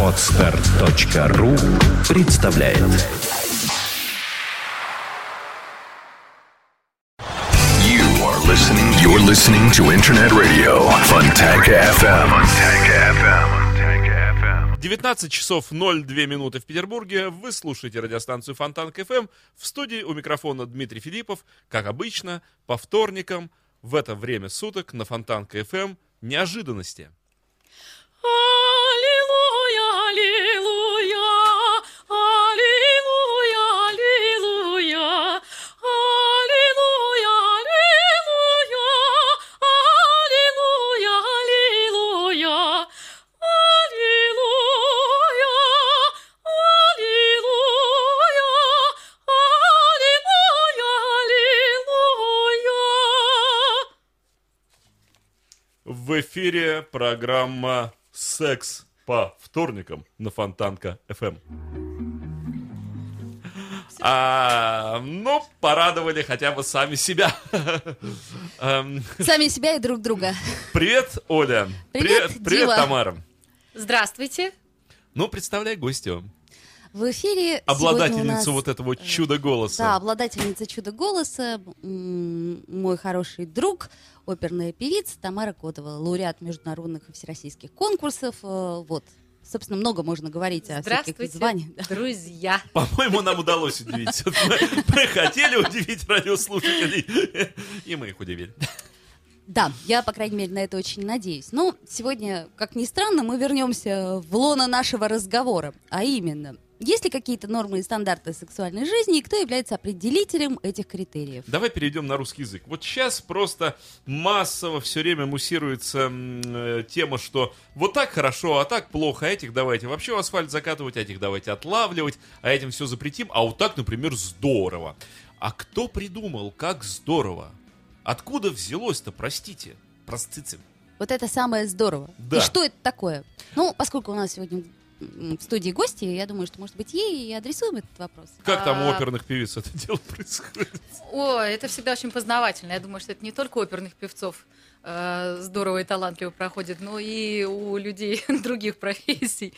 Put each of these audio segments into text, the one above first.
Отстар.ру представляет You are listening. You're listening to Internet Radio Fontanka FM. Fontanka FM. Fontanka FM. 19 часов 02 минуты в Петербурге. Вы слушаете радиостанцию Фонтанка FM. В студии у микрофона Дмитрий Филиппов. Как обычно, по вторникам в это время суток на Фонтанка FM неожиданности. В эфире программа «Секс по вторникам» на Фонтанка FM. А, ну, порадовали хотя бы сами себя. Эм, Сами себя и друг друга. Привет, Оля. Привет, Привет, Дима. Тамара. Здравствуйте. Ну, представляй гостю. В эфире Обладательницу нас, вот этого чуда голоса. Да, обладательница чуда голоса, м, мой хороший друг, оперная певица Тамара Котова, лауреат международных и всероссийских конкурсов. э, Вот, собственно, много можно говорить о всяких званиях. друзья. По-моему, нам удалось удивить. Мы мы хотели удивить радиослушателей, и мы их удивили. Да, я, по крайней мере, на это очень надеюсь. Но сегодня, как ни странно, мы вернемся в лоно нашего разговора. А именно, есть ли какие-то нормы и стандарты сексуальной жизни, и кто является определителем этих критериев? Давай перейдем на русский язык. Вот сейчас просто массово все время муссируется э, тема, что вот так хорошо, а так плохо, а этих давайте вообще в асфальт закатывать, а этих давайте отлавливать, а этим все запретим, а вот так, например, здорово. А кто придумал, как здорово? Откуда взялось-то, простите, простите? Вот это самое здорово. Да. И что это такое? Ну, поскольку у нас сегодня в студии гости, я думаю, что, может быть, ей и адресуем этот вопрос. Как там у А. оперных певиц это дело происходит? О, это всегда очень познавательно. Я думаю, что это не только у оперных певцов э, здорово и талантливо проходит, но и у людей других профессий.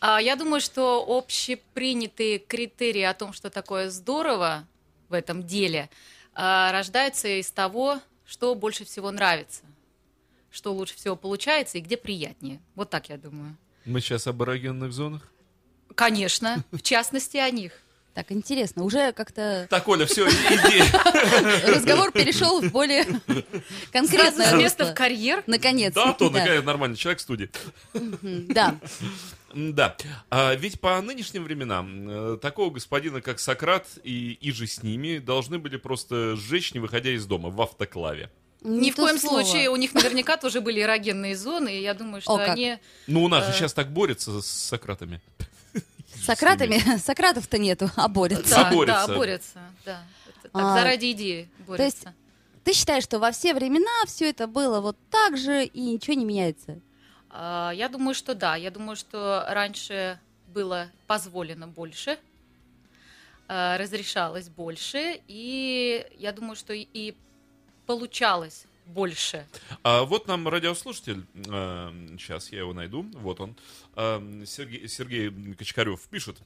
А, я думаю, что общепринятые критерии о том, что такое здорово в этом деле, а, рождаются из того, что больше всего нравится, что лучше всего получается и где приятнее. Вот так я думаю. Мы сейчас об эрогенных зонах? Конечно, в частности о них. Так, интересно, уже как-то Так, Оля, все, иди. разговор перешел в более конкретное русло. в карьер. Наконец. Да, то, наконец, нормальный человек в студии. Да. Да, а, ведь по нынешним временам э, такого господина, как Сократ и иже с ними, должны были просто сжечь, не выходя из дома, в автоклаве. Ни Не в то коем слово. случае у них наверняка тоже были эрогенные зоны, и я думаю, что О, как. они... Ну, у нас же Э. сейчас так борются с Сократами. Сократами, Сократов-то нету, а борются. Да, борются. да, борются. Да. Так, А, заради идеи борются. есть Ты считаешь, что во все времена все это было вот так же и ничего не меняется? А, Я думаю, что да. Я думаю, что раньше было позволено больше, а, разрешалось больше, и я думаю, что и получалось больше. А вот нам радиослушатель, сейчас я его найду, вот он, э, Сергей, Сергей Кочкарев пишет,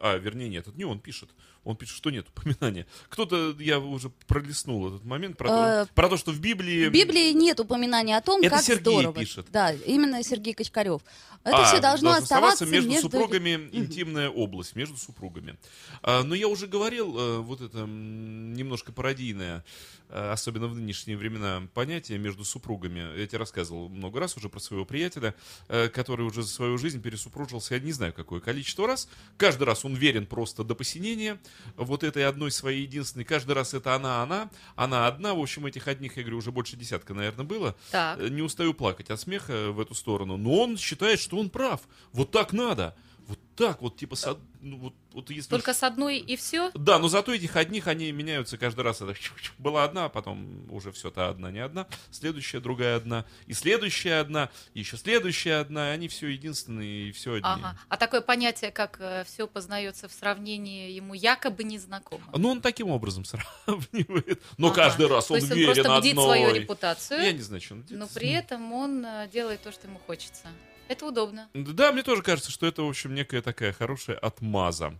а, вернее, нет, это не он пишет, он пишет, что нет упоминания. Кто-то, я уже пролистнул этот момент, про, то, Э, про то, что в Библии... В Библии нет упоминания о том, Это как Сергей здорово. пишет. Да, именно Сергей Кочкарев. Это А, все должно оставаться между, между... супругами, интимная область, между супругами. А, но я уже говорил, э, вот это немножко пародийное, э, особенно в нынешние времена, понятие между супругами. Я тебе рассказывал много раз уже про своего приятеля, который уже за свою жизнь пересупружился, я не знаю, какое количество раз. Каждый раз он верен просто до посинения, вот этой одной своей единственной. Каждый раз это она, она, она одна. В общем, этих одних, я говорю, уже больше десятка, наверное, было. Так. Э, Не устаю плакать от смеха в эту сторону. Но он считает, что он прав. Вот так надо. Вот так вот, типа, с од- ну, вот, вот если Только с одной и все? Да, но зато этих одних, они меняются каждый раз. Это была одна, а потом уже все, та одна не одна, следующая другая одна, и следующая одна, и еще следующая одна, и они все единственные, и все одни. Ага. А такое понятие, как все познается в сравнении, ему якобы незнакомо. Ну, он таким образом сравнивает. Но Ага. каждый раз То он есть он верен просто бдит одной. свою репутацию, Я не знаю, что он но делает. при этом он э, делает то, что ему хочется. Это удобно. Да, мне тоже кажется, что это, в общем, некая такая хорошая отмаза.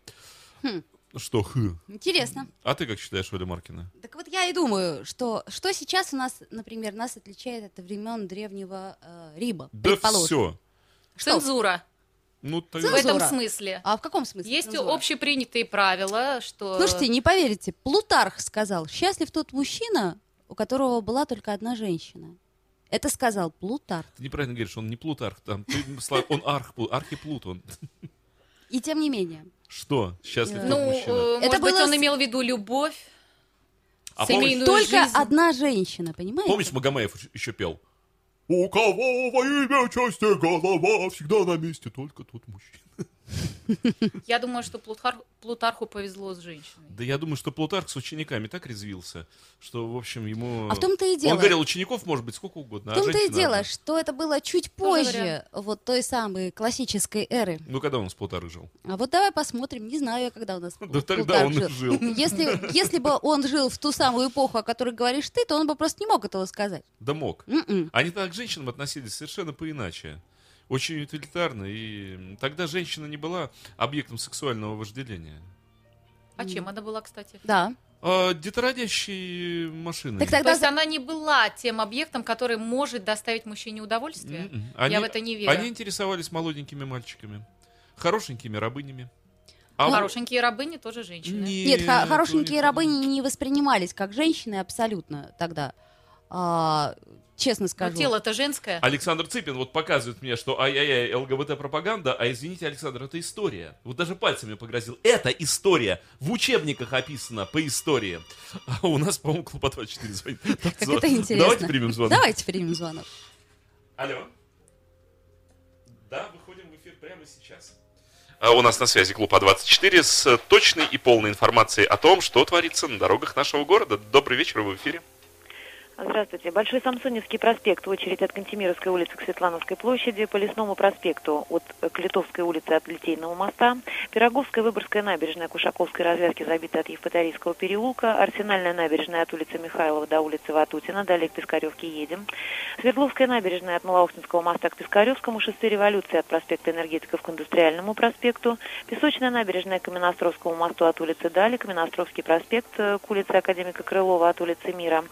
Хм. Что, хы? Интересно. А ты как считаешь, Оля Маркина? Так вот я и думаю, что что сейчас у нас, например, нас отличает от времен древнего э, Рима. Да все. Что? Цензура. Ну, В тогда... этом Цензура. смысле. А в каком смысле? Есть цензура? общепринятые правила, что... Слушайте, не поверите, Плутарх сказал, счастлив тот мужчина, у которого была только одна женщина. Это сказал Плутарх. Ты неправильно говоришь, он не Плутарх, там, ты он арх, архиплут, он. И тем не менее. Что? Счастлив ну, тот мужчина. э, Это может быть, было он имел в виду любовь, А помнишь, Только жизнь. одна женщина, понимаете? помнишь, Магомаев еще пел? У кого во имя части голова всегда на месте, только тот мужчина. Я думаю, что Плутар- Плутарху повезло с женщиной. Да я думаю, что Плутарх с учениками так резвился, что, в общем, ему... А в том-то и дело. Он говорил, учеников может быть сколько угодно, В а том-то и женщина дело, одна. что это было чуть позже вот той самой классической эры. Ну, когда он с Плутарх жил? А вот давай посмотрим, не знаю я, когда у нас Да тогда Плутарх он и жил. Если, если бы он жил в ту самую эпоху, о которой говоришь ты, то он бы просто не мог этого сказать. Да мог. М-м. Они так к женщинам относились совершенно поиначе. Очень утилитарно. И тогда женщина не была объектом сексуального вожделения. А чем она была, кстати? Да. А детородящие машины. Так То тогда есть она не была тем объектом, который может доставить мужчине удовольствие? М-м. Они- Я в это не верю. Они интересовались молоденькими мальчиками. Хорошенькими рабынями. А вот- Хорошенькие рабыни тоже женщины. Нет, Нет, хорошенькие они- рабыни не воспринимались как женщины абсолютно тогда. А, честно Но скажу. тело-то женское. Александр Цыпин вот показывает мне, что ай-яй-яй, ЛГБТ-пропаганда, а извините, Александр, это история. Вот даже пальцами погрозил. Это история. В учебниках описано по истории. А у нас, по-моему, Клуба 24 звонит. Как это интересно. Давайте примем звонок. Давайте примем звонок. Алло. Да, выходим в эфир прямо сейчас. А у нас на связи Клуб А24 с точной и полной информацией о том, что творится на дорогах нашего города. Добрый вечер, вы в эфире. Здравствуйте. Большой Самсоневский проспект, очередь от Кантемировской улицы к Светлановской площади, по Лесному проспекту от э, к Литовской улицы от Литейного моста, Пироговская, Выборгская набережная, Кушаковской развязки забиты от Евпаторийского переулка, Арсенальная набережная от улицы Михайлова до улицы Ватутина, далее к Пискаревке едем, Свердловская набережная от Малоохтинского моста к Пискаревскому, шоссе революции от проспекта Энергетиков к Индустриальному проспекту, Песочная набережная к Каменостровскому мосту от улицы Дали, Каменостровский проспект э, к улице Академика Крылова от улицы Мира,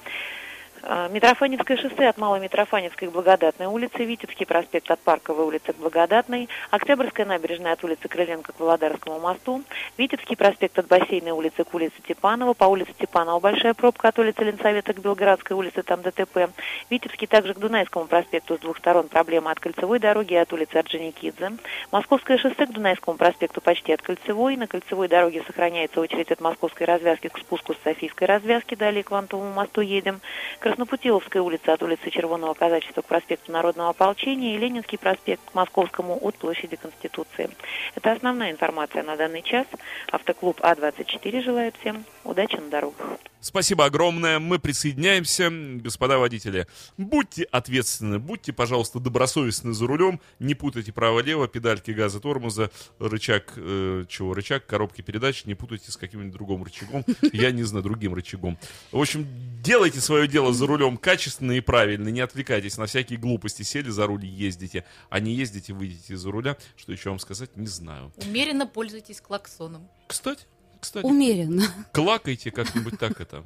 Митрофаневское шоссе от Малой Митрофаневской к Благодатной улице, Витебский проспект от Парковой улицы к Благодатной, Октябрьская набережная от улицы Крыленко к Володарскому мосту, Витебский проспект от Бассейной улицы к улице Типанова, по улице Типанова большая пробка от улицы Ленсовета к Белградской улице, там ДТП, Витебский также к Дунайскому проспекту с двух сторон проблема от Кольцевой дороги и от улицы Орджоникидзе, Московское шоссе к Дунайскому проспекту почти от Кольцевой, на Кольцевой дороге сохраняется очередь от Московской развязки к спуску с Софийской развязки, далее к Вантовому мосту едем, Краснопутиловская улица от улицы Червоного казачества к проспекту Народного ополчения и Ленинский проспект к Московскому от площади Конституции. Это основная информация на данный час. Автоклуб А24 желает всем удачи на дорогах. Спасибо огромное. Мы присоединяемся. Господа водители, будьте ответственны, будьте, пожалуйста, добросовестны за рулем. Не путайте право-лево, педальки газа, тормоза, рычаг, э, чего, рычаг, коробки передач. Не путайте с каким-нибудь другим рычагом. Я не знаю, другим рычагом. В общем, делайте свое дело за рулем качественно и правильно. Не отвлекайтесь на всякие глупости. Сели за руль, ездите. А не ездите, выйдете из-за руля. Что еще вам сказать, не знаю. Умеренно пользуйтесь клаксоном. Кстати, кстати, Умеренно. клакайте как-нибудь так это.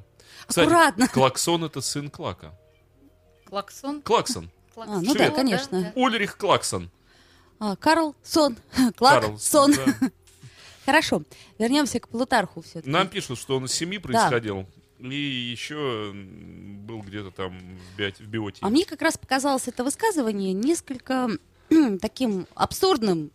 Аккуратно. Клаксон это сын Клака. Клаксон? Клаксон. Клаксон. А, ну Швед. да, конечно. Ульрих Клаксон. А, Карл Сон. Клак Карлсон, Сон. да. Хорошо. Вернемся к Плутарху все-таки. Нам пишут, что он из семьи происходил. И еще был где-то там в, биоте- в биоте. А мне как раз показалось это высказывание несколько таким абсурдным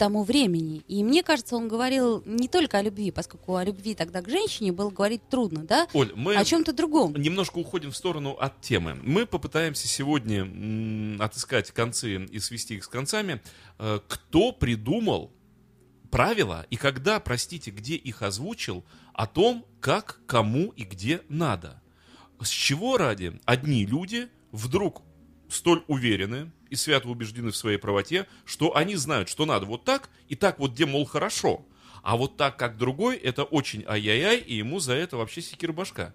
тому времени. И мне кажется, он говорил не только о любви, поскольку о любви тогда к женщине было говорить трудно, да? Оль, мы О чем-то другом. немножко уходим в сторону от темы. Мы попытаемся сегодня м, отыскать концы и свести их с концами. Э, Кто придумал правила и когда, простите, где их озвучил, о том, как, кому и где надо. С чего ради одни люди вдруг столь уверены и свято убеждены в своей правоте, что они знают, что надо вот так, и так вот где, мол, хорошо. А вот так, как другой, это очень ай-яй-яй, и ему за это вообще секир башка.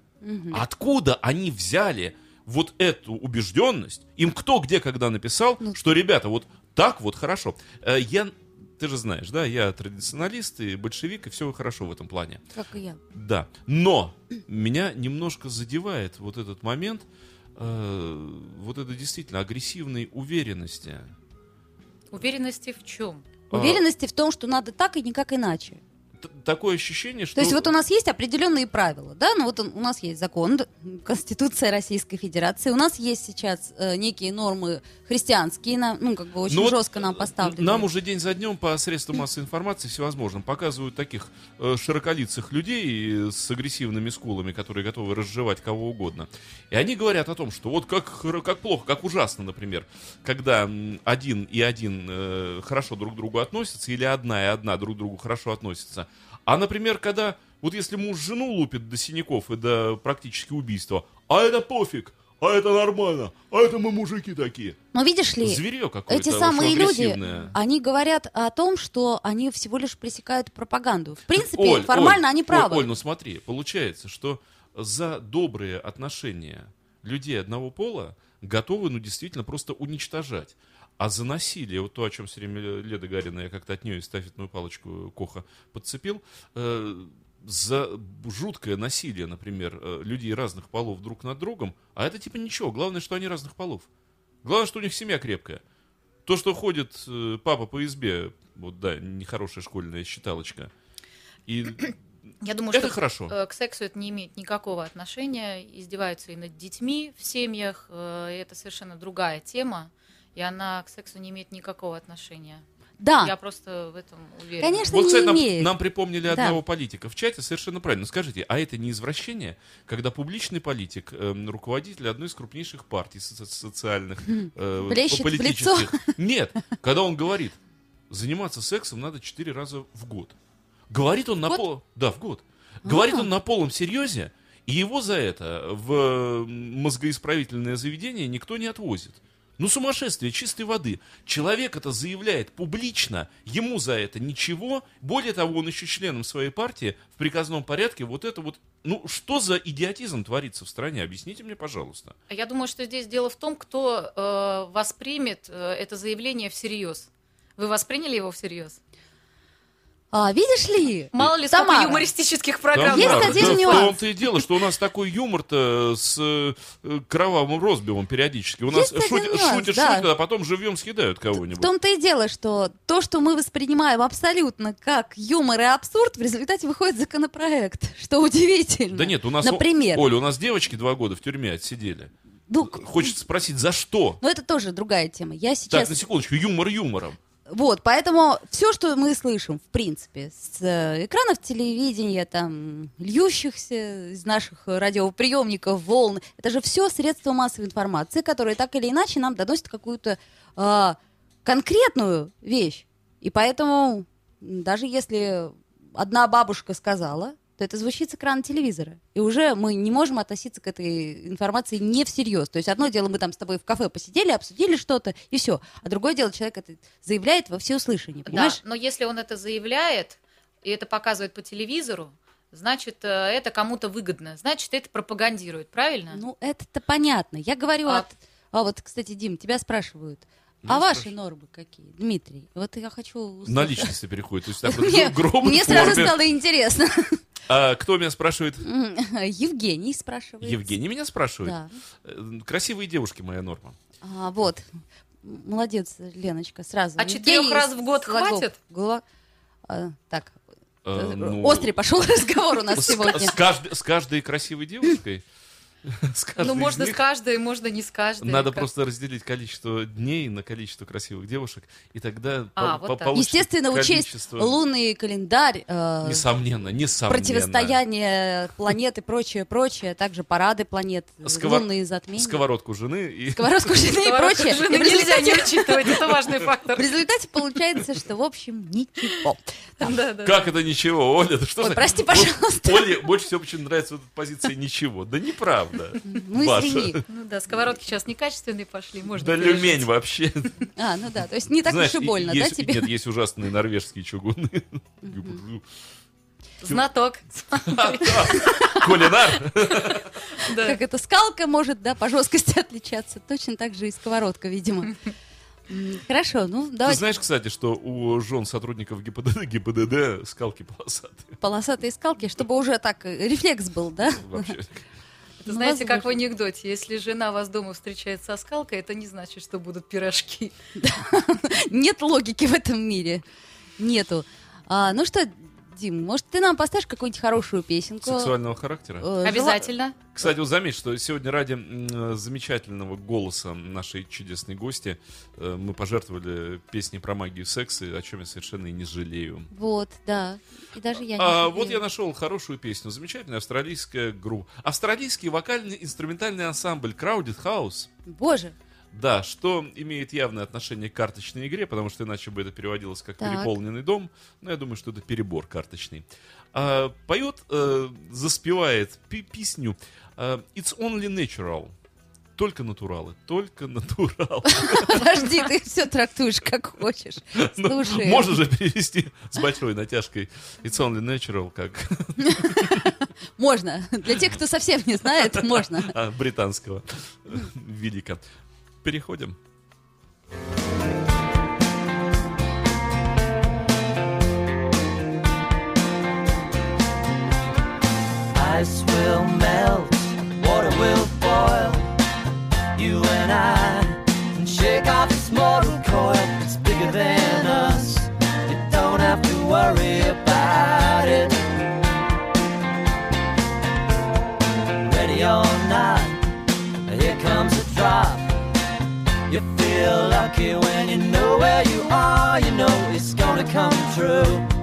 Откуда они взяли вот эту убежденность? Им кто где когда написал, что, ребята, вот так вот хорошо. Э, Я, ты же знаешь, да, я традиционалист и большевик, и все хорошо в этом плане. Как и я. Да. Но меня немножко задевает вот этот момент, э, вот это действительно агрессивной уверенности. Уверенности в чем? А, Уверенности в том, что надо так и никак иначе. Такое ощущение, что... То есть вот у нас есть определенные правила, да, ну вот у нас есть закон, Конституция Российской Федерации, у нас есть сейчас э, некие нормы христианские, на- ну как бы очень Ну вот, жестко нам поставлены. Нам уже день за днем по средствам массовой информации всевозможным показывают таких э, широколицых людей с агрессивными скулами, которые готовы разжевать кого угодно. И они говорят о том, что вот как, как плохо, как ужасно, например, когда один и один э, хорошо друг к другу относятся, или одна и одна друг к другу хорошо относятся. А, например, когда вот если муж жену лупит до синяков и до практически убийства, а это пофиг, а это нормально, а это мы мужики такие. Но видишь ли, Зверье эти самые люди, они говорят о том, что они всего лишь пресекают пропаганду. В принципе, Оль, формально Оль, они Оль, правы. Оль, ну смотри, получается, что за добрые отношения людей одного пола готовы, ну, действительно, просто уничтожать. А за насилие, вот то, о чем все время Леда Гарина, я как-то от нее эстафетную палочку Коха подцепил, э, за жуткое насилие, например, э, людей разных полов друг над другом, а это типа ничего, главное, что они разных полов. Главное, что у них семья крепкая. То, что ходит э, папа по избе, вот да, нехорошая школьная считалочка, и Я думаю, Это что хорошо. к сексу это не имеет никакого отношения. Издеваются и над детьми в семьях. и это совершенно другая тема. И она к сексу не имеет никакого отношения. Да, Я просто в этом уверена. Конечно, Вот, не кстати, нам, имеет. нам припомнили Да. одного политика в чате, совершенно правильно. Скажите, а это не извращение, когда публичный политик, эм, руководитель одной из крупнейших партий со- социальных, э, Блещет в политических, нет, когда он говорит, заниматься сексом надо четыре раза в год. Говорит он на год? пол, да, в год. Говорит А. он на полном серьезе, и его за это в э, мозгоисправительное заведение никто не отвозит. Ну, сумасшествие чистой воды. Человек это заявляет публично, ему за это ничего. Более того, он еще членом своей партии в приказном порядке вот это вот... Ну, что за идиотизм творится в стране? Объясните мне, пожалуйста. Я думаю, что здесь дело в том, кто э, воспримет э, это заявление всерьез. Вы восприняли его всерьез? А, видишь ли, Мало ли сколько Тамара, юмористических программ. Есть Тамара, один да нюанс. В том-то и дело, что у нас такой юмор-то с э, кровавым розбивом периодически. У нас Есть шутят, нюанс, шутят, да. шутят, а потом живьем съедают В кого-нибудь. том-то и дело, что то, что мы воспринимаем абсолютно как юмор и абсурд, в результате выходит законопроект, что удивительно. Да нет, у нас... Например. Оля, у нас девочки два года в тюрьме отсидели. Ну, Хочется спросить, за что? но это тоже другая тема. Я Так, сейчас... на секундочку, юмор юмором. Вот, поэтому все, что мы слышим, в принципе, с э, экранов телевидения, там, льющихся из наших радиоприемников волн, это же все средства массовой информации, которые так или иначе нам доносят какую-то а, конкретную вещь. И поэтому, даже если одна бабушка сказала, то это звучит с экрана телевизора. И уже мы не можем относиться к этой информации не всерьез. То есть одно дело, мы там с тобой в кафе посидели, обсудили что-то, и все. А другое дело, человек это заявляет во всеуслышание, Да, понимаешь? но если он это заявляет, и это показывает по телевизору, значит, э, это кому-то выгодно. Значит, это пропагандирует, правильно? Ну, это-то понятно. Я говорю А- от... А вот, кстати, Дим, тебя спрашивают. Ну, а ваши спрашивай. нормы какие? Дмитрий, вот я хочу... услышать. На личности переходит. То есть так вот Мне, мне сразу форме. стало интересно. А кто меня спрашивает? Евгений спрашивает. Евгений меня спрашивает. Да. Э, Красивые девушки моя норма. А, вот. Молодец, Леночка, сразу. А Евгений четырех раз в год Слагов. хватит? Голова- А, так, Э, ну, острый пошел разговор у нас с, сегодня. с каждой красивой девушкой. Ну, можно с каждой, можно не с каждой. Надо Как- просто разделить количество дней на количество красивых девушек, и тогда А, по- вот по- так. получится Естественно, учесть лунный календарь, э, Несомненно, несомненно. противостояние планет и прочее, прочее, также парады планет, лунные затмения. Сковородку жены и... Сковородку жены и прочее. жены И в нельзя не учитывать, это важный В фактор. результате получается, что, в общем, ничего. Как это ничего, Оля? Прости, пожалуйста. Оле больше всего почему нравится вот позиция ничего. Да неправда. Ну, Ваша. извини. Ну да, сковородки сейчас некачественные пошли, можно Да пережить. люмень вообще. А, ну да, то есть не так Знаешь, уж и больно, да, тебе? Нет, есть ужасные норвежские чугуны. Знаток. Кулинар. Как эта скалка может, да, по жесткости отличаться. Точно так же и сковородка, видимо. Хорошо, ну Ты давайте знаешь, кстати, что у жен сотрудников ГИБДД, ГИБДД скалки полосатые. полосатые скалки, чтобы уже так э, рефлекс был, да? Вообще. Ну, знаете, как в анекдоте, если жена вас дома встречает со скалкой, это не значит, что будут пирожки. Нет логики в этом мире. Нету. А, ну что, Дим, может, ты нам поставишь какую-нибудь хорошую песенку? Сексуального характера. Э, Обязательно. Кстати, вот заметь, что сегодня ради замечательного голоса нашей чудесной гости э, мы пожертвовали песней про магию секса, о чем я совершенно и не жалею. Вот, да. И даже я не А, жалею. вот я нашел хорошую песню, замечательная австралийская группа. Австралийский вокальный инструментальный ансамбль Crowded House. Боже, Да, что имеет явное отношение к карточной игре, потому что иначе бы это переводилось как Так. переполненный дом. Но я думаю, что это перебор карточный. А, поет, э, заспевает пи- песню э, It's Only Natural. Только натуралы, только натурал. подожди, ты все трактуешь как хочешь. Ну, Слушай. Можно же перевести с большой натяжкой It's Only Natural, как Можно. Для тех, кто совсем не знает, можно. а, британского велика. Переходим. Ice will melt, water will boil. You and I can shake off this mortal coil. It's bigger than us. You don't have to worry about You feel lucky when you know where you are. You know it's gonna come true.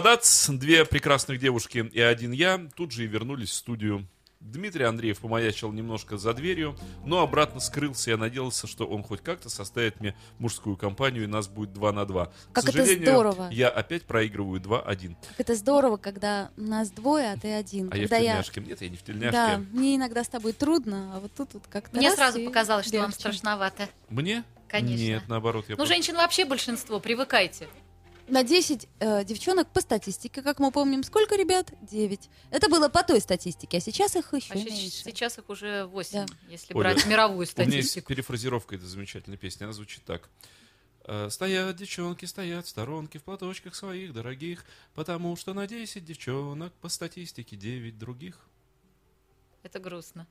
Бадац, две прекрасных девушки и один я тут же и вернулись в студию. Дмитрий Андреев помаячил немножко за дверью, но обратно скрылся. Я надеялся, что он хоть как-то составит мне мужскую компанию, и нас будет 2 на 2. Как К это сожалению, здорово. я опять проигрываю 2-1. Как это здорово, когда нас двое, а ты один. А я в когда тельняшке. Нет, я не в тельняшке. Да, мне иногда с тобой трудно, а вот тут вот как-то Мне раз сразу и показалось, что вам легче. страшновато. Мне? Конечно. Нет, наоборот. Я Ну, просто- женщин вообще большинство, привыкайте. На 10 э, девчонок по статистике, как мы помним, сколько ребят? 9. Это было по той статистике, а сейчас их еще А меньше. сейчас их уже 8, Да. если Оля, брать мировую У меня есть статистику. перефразировка этой замечательной песни. Она звучит так. Э, Стоят девчонки, стоят в сторонке в платочках своих дорогих, потому что на 10 девчонок по статистике 9 других. Это грустно.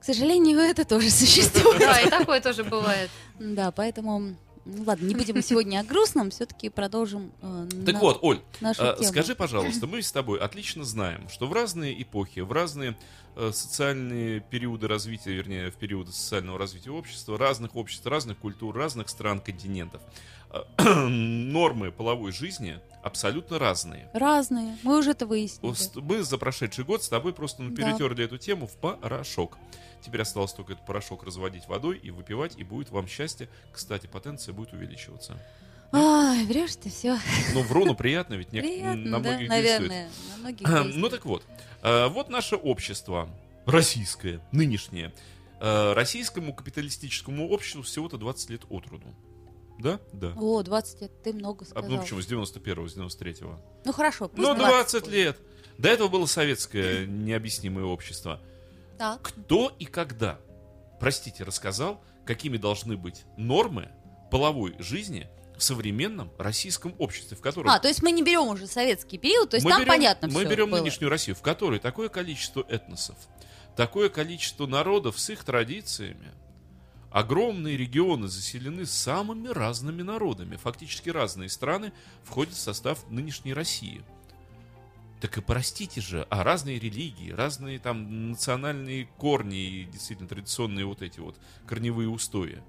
К сожалению, это тоже существует. Да, и такое тоже бывает. Да, поэтому, ну ладно, не будем сегодня о грустном, все-таки продолжим э, Так на- вот, Оль, э, скажи, пожалуйста, мы с тобой отлично знаем, что в разные эпохи, в разные э, социальные периоды развития, вернее, в периоды социального развития общества, разных обществ, разных культур, разных стран, континентов, э, нормы половой жизни абсолютно разные. Разные, мы уже это выяснили. Мы за прошедший год с тобой просто ну, Да. перетерли эту тему в порошок. Теперь осталось только этот порошок разводить водой и выпивать, и будет вам счастье. Кстати, потенция будет увеличиваться. Ай, врешь ты все. Ну, вру, ну приятно, ведь нек- Приятно, на да, многих действует. наверное. На многих Ну так вот, э, вот наше общество, российское, нынешнее, Э, российскому капиталистическому обществу всего-то 20 лет от роду. Да? Да. О, 20 лет, ты много сказал. ну почему, с 91-го, с 93-го? Ну хорошо, Ну, 20 20 будет. лет. До этого было советское необъяснимое общество. Так. Кто и когда, простите, рассказал, какими должны быть нормы половой жизни в современном российском обществе, в котором А, то есть мы не берем уже советский период, то есть мы там берем, понятно мы все берем было. нынешнюю Россию, в которой такое количество этносов, такое количество народов с их традициями, огромные регионы заселены самыми разными народами. Фактически разные страны входят в состав нынешней России. Так и простите же, а разные религии, разные там национальные корни и действительно традиционные вот эти вот корневые устои.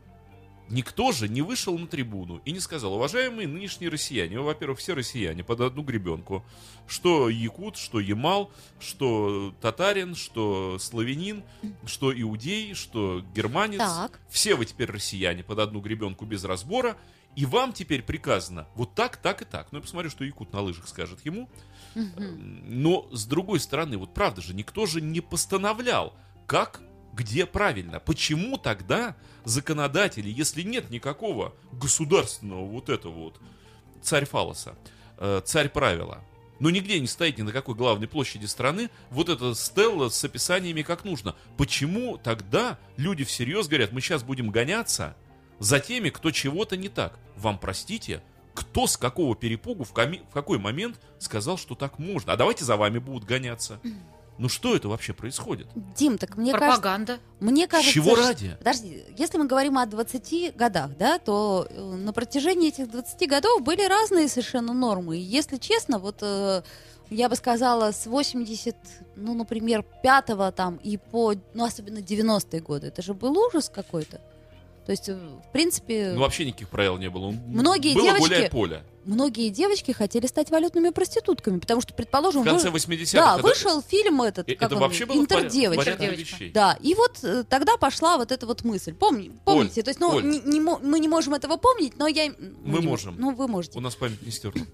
Никто же не вышел на трибуну и не сказал, уважаемые нынешние россияне, вы, во-первых, все россияне под одну гребенку, что якут, что ямал, что татарин, что славянин, что иудей, что германец, Так. все вы теперь россияне под одну гребенку без разбора, и вам теперь приказано вот так, так и так. Ну, я посмотрю, что якут на лыжах скажет ему. Но, с другой стороны, вот правда же, никто же не постановлял, как, где правильно. Почему тогда законодатели, если нет никакого государственного вот этого вот царь фалоса, э, царь правила, но нигде не стоит ни на какой главной площади страны вот эта стелла с описаниями как нужно. Почему тогда люди всерьез говорят, мы сейчас будем гоняться за теми, кто чего-то не так? Вам простите, кто с какого перепугу в, коми- в какой момент сказал, что так можно? А давайте за вами будут гоняться. Ну что это вообще происходит? Дим, так мне кажется, Пропаганда. мне кажется, Чего что- ради? Подожди, если мы говорим о 20 годах, да, то э, на протяжении этих 20 годов были разные совершенно нормы. И если честно, вот э, я бы сказала, с 80, ну, например, 5 там и по, ну, особенно 90-е годы, это же был ужас какой-то. То есть, э, в принципе, Ну вообще никаких правил не было. Многие было девочки- гуляй поле. многие девочки хотели стать валютными проститутками, потому что, предположим, В конце вы- 80-х. да, это- вышел фильм этот, э, как это он, вообще было «Интердевочка». Да, и вот э, тогда пошла вот эта вот мысль. Помни, помните, то есть, ну, Оль. не- не мы не можем этого помнить, но я... Мы не можем. Ну, вы можете. У нас память не стерла.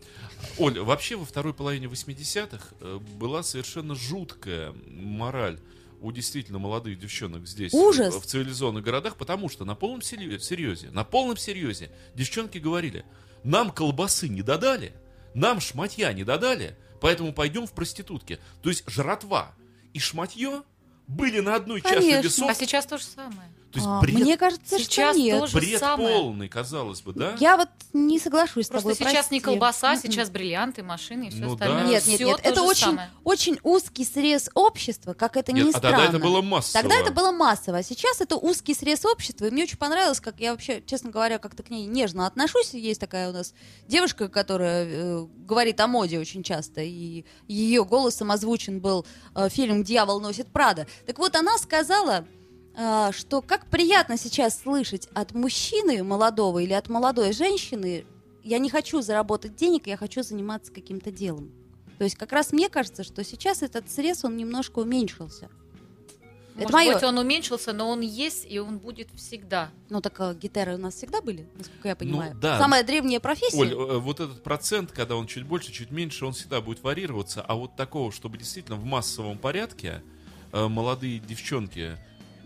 Оль, вообще во второй половине 80-х э, была совершенно жуткая мораль у действительно молодых девчонок здесь, Ужас. в цивилизованных городах, потому что на полном серьезе, на полном серьезе девчонки говорили, нам колбасы не додали, нам шматья не додали, поэтому пойдем в проститутки. То есть жратва и шматье были на одной чаше Конечно. весов. А сейчас то же самое. То есть А, бред, Мне кажется, Сейчас что нет. тоже бред самое. полный, казалось бы, да? Я вот не соглашусь с Просто тобой, сейчас не прости. колбаса, М-м. сейчас бриллианты, машины и все Ну остальное. да. Нет, нет, нет, то это очень, самое. очень узкий срез общества, как это Нет, ни а странно. тогда это было массово. Тогда это было массово, а сейчас это узкий срез общества, и мне очень понравилось, как я вообще, честно говоря, как-то к ней нежно отношусь. Есть такая у нас девушка, которая э, говорит о моде очень часто, и ее голосом озвучен был э, фильм «Дьявол носит Прада». Так вот, она сказала, что как приятно сейчас слышать от мужчины молодого или от молодой женщины, я не хочу заработать денег, я хочу заниматься каким-то делом. То есть как раз мне кажется, что сейчас этот срез, он немножко уменьшился. Может Это мое. быть, он уменьшился, но он есть, и он будет всегда. Ну так а, гитары у нас всегда были, насколько я понимаю. Ну, да. Самая древняя профессия. Оль, э, вот этот процент, когда он чуть больше, чуть меньше, он всегда будет варьироваться. А вот такого, чтобы действительно в массовом порядке э, молодые девчонки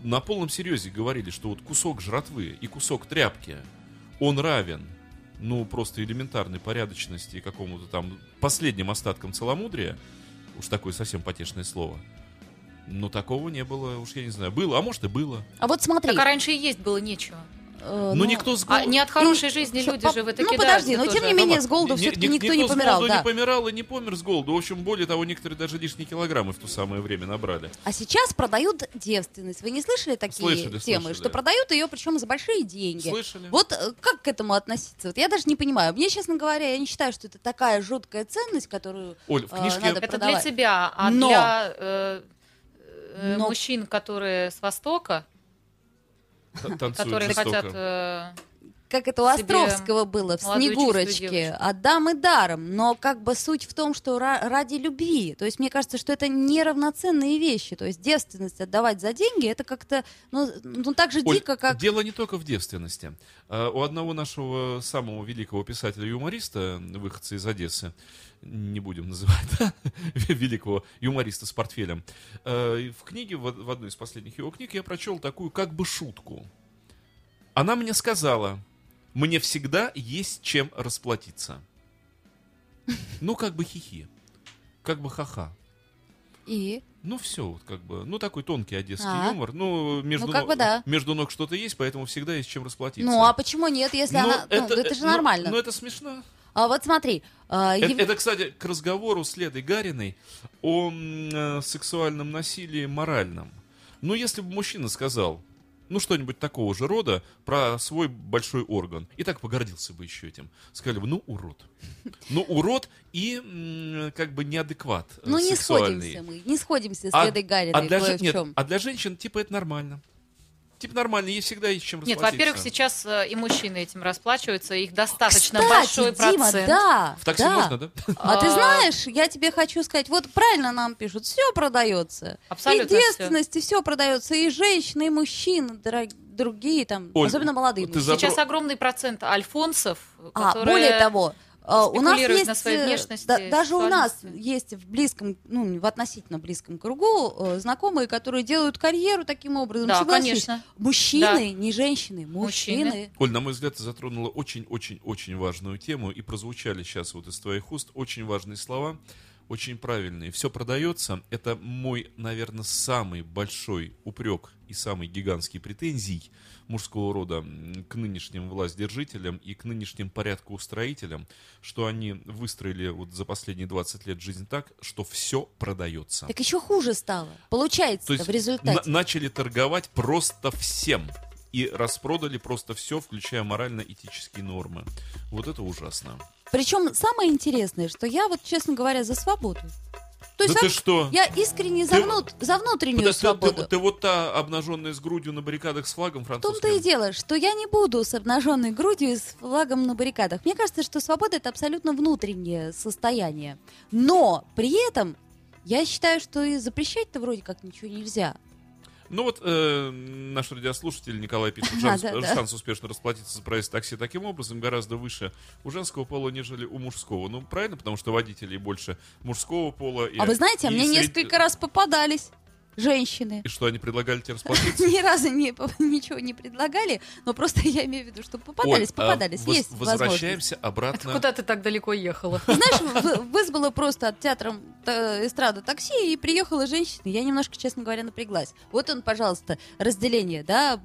на полном серьезе говорили, что вот кусок жратвы и кусок тряпки, он равен, ну, просто элементарной порядочности и какому-то там последним остаткам целомудрия, уж такое совсем потешное слово, но такого не было, уж я не знаю, было, а может и было. А вот смотри. Так а раньше и есть было нечего. Э, Но никто с А голоду... не от хорошей и- жизни люди по- же в это Ну подожди, но тем тоже. не менее Мама, с голоду все-таки ни- никто, не никто с помирал, голоду да. не помирал и не помер с голоду. В общем, более того, некоторые даже лишние килограммы в то самое время набрали. А сейчас продают девственность. Вы не слышали такие Слышали, темы, слышали. что продают ее причем за большие деньги? Слышали? Вот э, как к этому относиться? Вот я даже не понимаю. Мне, честно говоря, я не считаю, что это такая жуткая ценность, которую Оль, в э, книжке... надо Это продавать. для тебя, а Но- для э, э, Но- мужчин, которые с Востока, танцуют которые жестоко. хотят... как это у Островского было в Снегурочке, отдам и даром, но как бы суть в том, что ра- ради любви. То есть мне кажется, что это неравноценные вещи. То есть девственность отдавать за деньги, это как-то, ну, ну так же Оль, дико, как... Дело не только в девственности. А, У одного нашего самого великого писателя-юмориста, выходца из Одессы, не будем называть, да, великого юмориста с портфелем, э, в книге, в одной из последних его книг, я прочел такую как бы шутку. Она мне сказала, мне всегда есть чем расплатиться. Ну, как бы хихи, как бы ха-ха. И... Ну, все, вот как бы, ну, такой тонкий одесский А. юмор. Ну, между, Ну, как ног, бы да. между ног что-то есть, поэтому всегда есть чем расплатиться. Ну, а почему нет, если Ну, она... ну, это же ну, нормально. Ну, это смешно. А вот смотри, а, Это, ев- это, кстати, к разговору с Ледой Гариной о э, сексуальном насилии моральном. Ну, если бы мужчина сказал, ну, что-нибудь такого же рода про свой большой орган, и так погордился бы еще этим, сказали бы, ну, урод. Ну, урод и как бы неадекват э, ну не сходимся мы, не сходимся с А- Ледой Гариной а для, нет, а для женщин, типа, это нормально. Типа нормально, ей всегда есть чем Нет, во-первых, сейчас э, и мужчины этим расплачиваются, их достаточно Кстати, большой Дима, процент. да, В такси да. можно, да? А ты А, знаешь, я тебе хочу сказать, вот правильно нам пишут, все продается. Абсолютно и девственность, и все продается, и женщины, и мужчины, дорог- другие там, Оль, особенно молодые ты Сейчас огромный процент альфонсов, А, которые... более того, а, у нас есть, на своей э, внешности, да- даже у нас есть в близком, ну, в относительно близком кругу э, знакомые, которые делают карьеру таким образом. Да, Согласись, конечно. Мужчины, не женщины, мужчины. Мужчины. Оль, на мой взгляд, ты затронула очень-очень-очень важную тему, и прозвучали сейчас вот из твоих уст очень важные слова, очень правильные. Все продается. Это мой, наверное, самый большой упрек и самый гигантский претензий мужского рода к нынешним властьдержителям и к нынешним порядкоустроителям, что они выстроили вот за последние 20 лет жизнь так, что все продается. Так еще хуже стало. Получается в результате. на- начали торговать просто всем. И распродали просто все, включая морально-этические нормы. Вот это ужасно. Причем самое интересное, что я вот, честно говоря, за свободу. То да есть ты что? я искренне за, Ты- внут- за внутреннюю Подожди, ты, свободу. ты- ты вот та обнаженная с грудью на баррикадах с флагом В французским? том-то и дело, что я не буду с обнаженной грудью и с флагом на баррикадах. Мне кажется, что свобода это абсолютно внутреннее состояние. Но при этом я считаю, что и запрещать-то вроде как ничего нельзя. Ну вот э, наш радиослушатель Николай пишет, шанс, да, да. шанс успешно расплатиться за проезд такси таким образом гораздо выше у женского пола, нежели у мужского. Ну, правильно, потому что водителей больше мужского пола. И, А вы знаете, а и мне сред- несколько раз попадались женщины. И что, они предлагали тебе расплатиться? Ни разу не, ничего не предлагали, но просто я имею в виду, что попадались, Оль, а попадались, воз- есть возможность. Возвращаемся обратно. Куда ты так далеко ехала? Знаешь, вы- вызвала просто от театра э, эстрада такси, и приехала женщина. Я немножко, честно говоря, напряглась. Вот он, пожалуйста, разделение, да,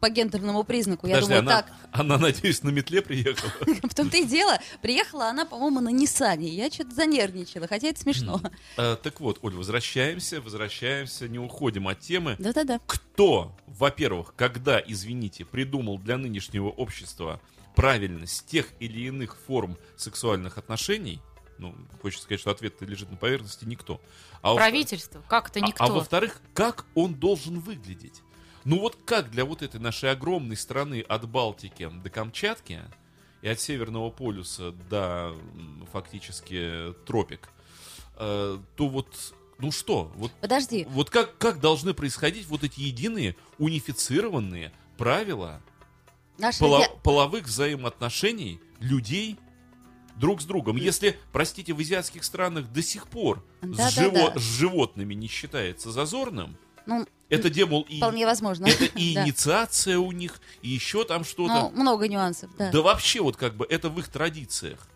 по гендерному признаку. Я Подожди, думаю, она, так, она, надеюсь, на метле приехала? в том-то и дело. Приехала она, по-моему, на Ниссане. Я что-то занервничала, хотя это смешно. Э, Так вот, Оль, возвращаемся, возвращаемся, не уходим от темы. Да-да-да. Кто, во-первых, когда, извините, придумал для нынешнего общества правильность тех или иных форм сексуальных отношений, ну, хочется сказать, что ответ лежит на поверхности, никто. А во- Правительство? Как это а- никто? А, во-вторых, как он должен выглядеть? Ну вот как для вот этой нашей огромной страны от Балтики до Камчатки и от Северного полюса до фактически тропик, э, то вот, ну что, вот, Подожди, вот как, как должны происходить вот эти единые унифицированные правила наша поло- я- половых взаимоотношений людей друг с другом. Если, простите, в азиатских странах до сих пор с, Да-да-да. живо- с животными не считается зазорным, ну, это, демол, и, вполне возможно. это и Да. инициация у них, и еще там что-то. Ну, много нюансов, да. Да вообще вот как бы это в их традициях.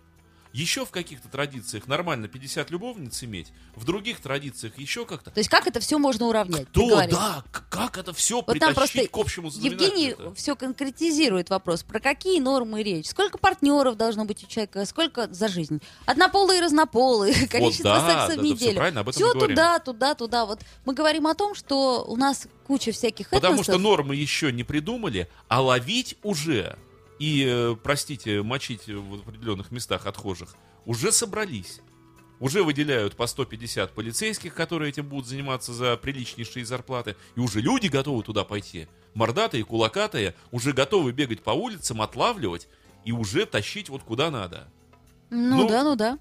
Еще в каких-то традициях нормально 50 любовниц иметь, в других традициях еще как-то. То есть как это все можно уравнять? ты То, говоришь? да, как это все Вот там просто притащить к общему Евгений все конкретизирует вопрос. Про какие нормы речь? Сколько партнеров должно быть у человека? Сколько за жизнь? Однополые и разнополые? Количество да, секса да, в да, неделю. этом Все говорим. туда, туда, туда. Вот мы говорим о том, что у нас куча всяких Потому этносов. что нормы еще не придумали, а ловить уже и, э, простите, мочить в определенных местах отхожих уже собрались. Уже выделяют по 150 полицейских, которые этим будут заниматься за приличнейшие зарплаты. И уже люди готовы туда пойти. Мордатые, кулакатые, уже готовы бегать по улицам, отлавливать и уже тащить вот куда надо. Ну, ну, да, ну да.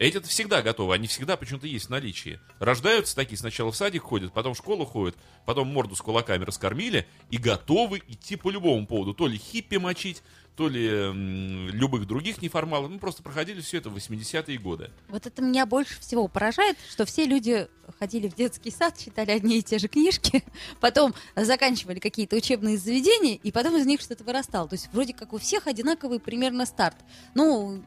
Эти-то всегда готовы, они всегда почему-то есть в наличии. Рождаются такие, сначала в садик ходят, потом в школу ходят, потом морду с кулаками раскормили и готовы идти по любому поводу. То ли хиппи мочить, то ли м, любых других неформалов. Мы просто проходили все это в 80-е годы. Вот это меня больше всего поражает, что все люди ходили в детский сад, читали одни и те же книжки, потом заканчивали какие-то учебные заведения, и потом из них что-то вырастало. То есть вроде как у всех одинаковый примерно старт. Ну,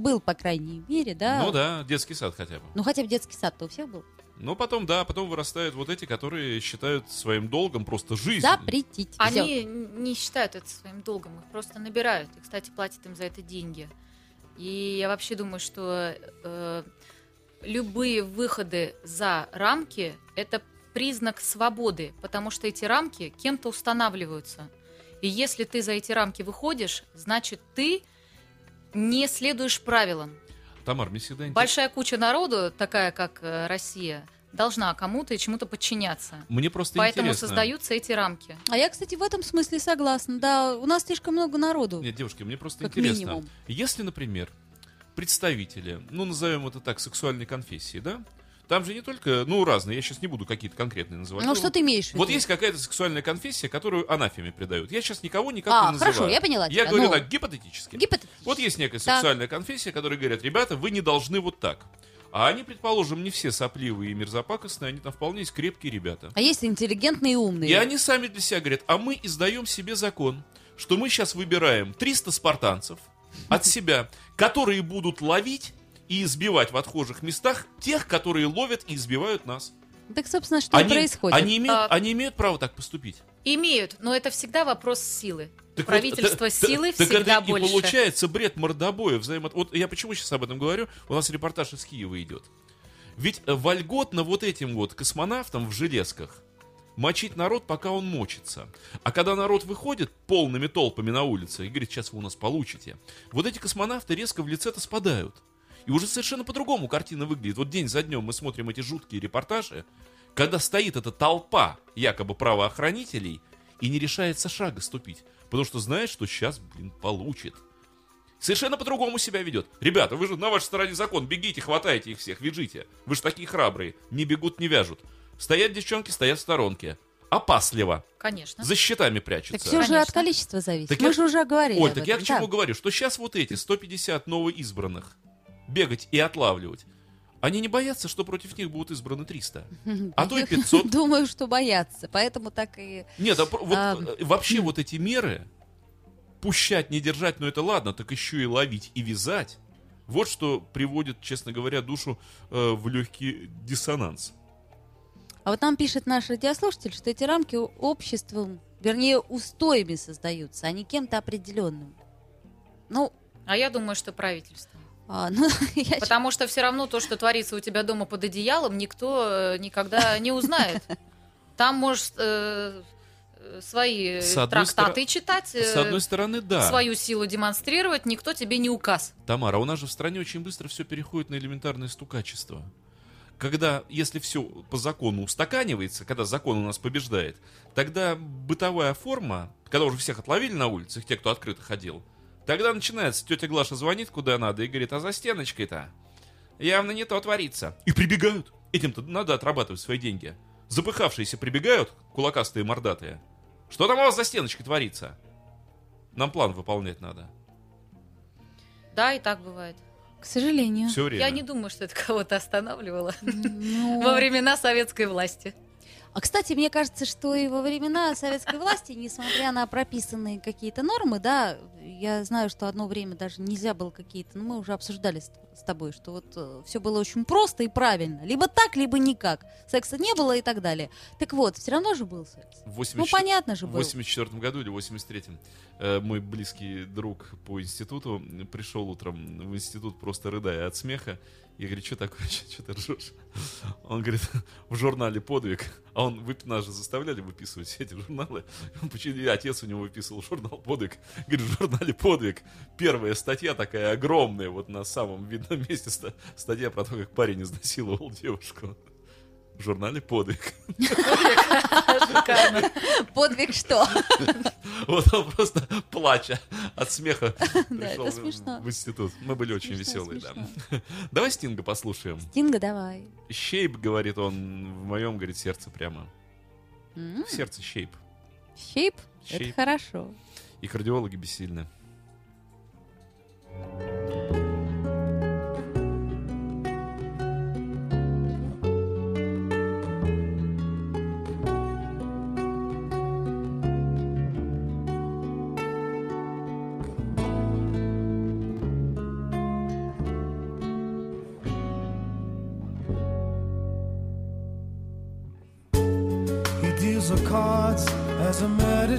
был, по крайней мере, да? Ну да, детский сад хотя бы. Ну, хотя бы детский сад-то у всех был. Но потом, да, потом вырастают вот эти, которые считают своим долгом просто жизнь. Запретить. Всё. Они не считают это своим долгом, их просто набирают. И, кстати, платят им за это деньги. И я вообще думаю, что э, любые выходы за рамки – это признак свободы, потому что эти рамки кем-то устанавливаются. И если ты за эти рамки выходишь, значит, ты не следуешь правилам. Тамар, мне всегда интересно. Большая куча народу, такая как э, Россия, должна кому-то и чему-то подчиняться. Мне просто Поэтому интересно. создаются эти рамки. А я, кстати, в этом смысле согласна. Да, у нас слишком много народу. Нет, девушки, мне просто Как интересно. минимум. Если, например, представители, ну, назовем это так, сексуальной конфессии, да? Там же не только, ну, разные, я сейчас не буду какие-то конкретные называть. Ну, что ты имеешь в Вот виду? есть какая-то сексуальная конфессия, которую анафеме придают. Я сейчас никого никак А, не называю. хорошо, я поняла Я тебя. говорю Ну, так, гипотетически. Гипотетически. Вот есть некая Так. сексуальная конфессия, которая говорят, ребята, вы не должны вот так. А они, предположим, не все сопливые и мерзопакостные, они там вполне есть крепкие ребята. А есть интеллигентные и умные. И они сами для себя говорят, а мы издаем себе закон, что мы сейчас выбираем 300 спартанцев от себя, которые будут ловить и избивать в отхожих местах тех, которые ловят и избивают нас. Так, собственно, что и они, происходит. Они имеют, А- они имеют право так поступить. Имеют, но это всегда вопрос силы. Так вот, Правительство та- силы так всегда это больше. и получается бред мордобоя. Взаимо... Вот я почему сейчас об этом говорю? У нас репортаж из Киева идет. Ведь э, вольготно вот этим вот космонавтам в железках мочить народ, пока он мочится. А когда народ выходит полными толпами на улице и говорит, сейчас вы у нас получите, вот эти космонавты резко в лице-то спадают. И уже совершенно по-другому картина выглядит. Вот день за днем мы смотрим эти жуткие репортажи, когда стоит эта толпа якобы правоохранителей и не решается шага ступить, потому что знает, что сейчас, блин, получит. Совершенно по-другому себя ведет. Ребята, вы же на вашей стороне закон, бегите, хватайте их всех, вяжите. Вы же такие храбрые, не бегут, не вяжут. Стоят девчонки, стоят в сторонке. Опасливо, Конечно. за щитами Так прячутся. все же от Конечно. количества зависит. Так Мы я- же уже говорили Оль, об так я этом, к чему да. говорю? Что сейчас вот эти 150 новоизбранных бегать и отлавливать, они не боятся, что против них будут избраны 300. А то и 500. Думаю, что боятся. Поэтому так и... Нет, а вот, А, э, вообще вот эти меры, пущать, не держать, ну это ладно, так еще и ловить и вязать, вот что приводит, честно говоря, душу э, в легкий диссонанс. А вот нам пишет наш радиослушатель, что эти рамки обществом, вернее, устоями создаются, а не кем-то определенным. Ну, А я думаю, что правительство. А, ну, я Потому что все равно то, что творится у тебя дома под одеялом, никто э, никогда не узнает. Там можешь э, свои С трактаты стор- читать, э, С одной стороны, да. свою силу демонстрировать, никто тебе не указ. Тамара, у нас же в стране очень быстро все переходит на элементарное стукачество. Когда, если все по закону устаканивается, когда закон у нас побеждает, тогда бытовая форма, когда уже всех отловили на улицах, те, кто открыто ходил, Тогда начинается, тетя Глаша звонит куда надо и говорит, а за стеночкой-то явно не то творится. И прибегают. Этим-то надо отрабатывать свои деньги. Запыхавшиеся прибегают, кулакастые мордатые. Что там у вас за стеночкой творится? Нам план выполнять надо. Да, и так бывает. К сожалению. Все время. Я не думаю, что это кого-то останавливало Ну, во времена советской власти. А, кстати, мне кажется, что и во времена советской власти, несмотря на прописанные какие-то нормы, да, я знаю, что одно время даже нельзя было какие-то, ну, мы уже обсуждали с, с тобой, что вот все было очень просто и правильно. Либо так, либо никак. Секса не было и так далее. Так вот, все равно же был секс. В Ну, 84 понятно же В был. 84 году или 83-м э, мой близкий друг по институту пришел утром в институт просто рыдая от смеха. Я говорю, что такое, что ты ржешь? Он говорит, в журнале «Подвиг», а он, вы, нас же заставляли выписывать все эти журналы. Он почему отец у него выписывал журнал «Подвиг». Говорит, в журнале «Подвиг» первая статья такая огромная, вот на самом видном месте ста- статья про то, как парень изнасиловал девушку. В журнале «Подвиг». Шикарно. Подвиг что? Вот он просто плача от смеха пришел в- институт. Мы были очень веселые, да. Давай Стинга послушаем. Тинга, давай. Щейп, говорит он, в моем, говорит, сердце прямо. В сердце щейп. Щейп? Это хорошо. И кардиологи бессильны. He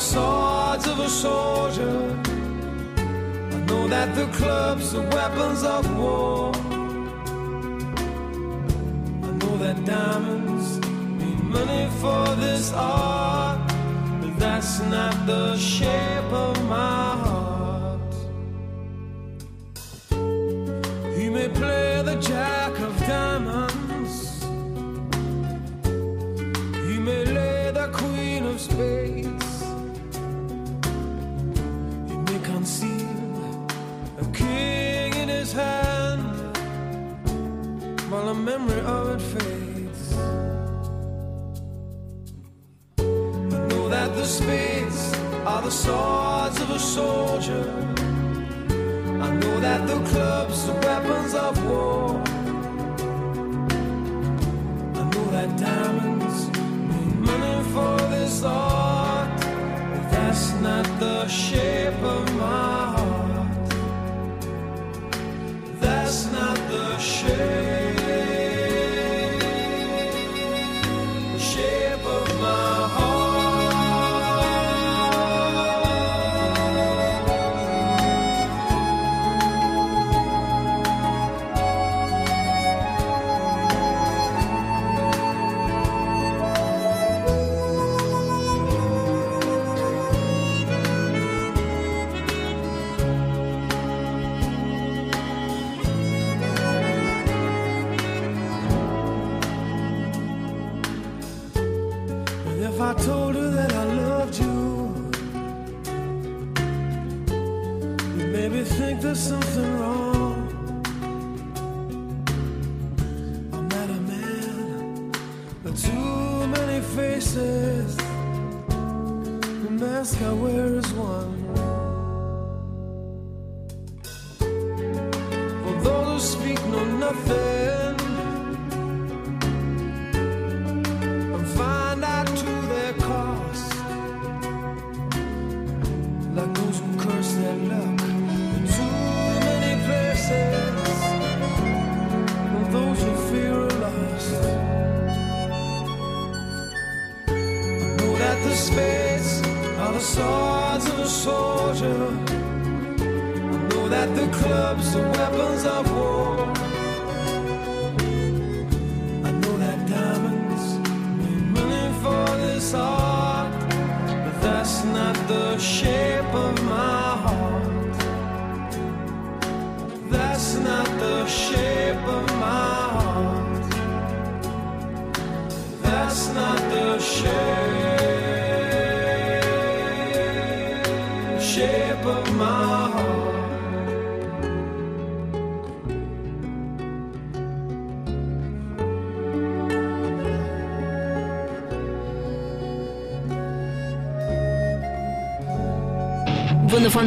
swords of a soldier. I know that the clubs are weapons of war. I know that diamonds need money for this art, but that's not the shape of my heart. He may play the jack of diamonds, he may lay the queen of spades, memory of it fades. I know that the spades are the swords of a soldier. I know that the clubs are weapons of war. I know that diamonds need money for this art, but that's not the shape of my ask her where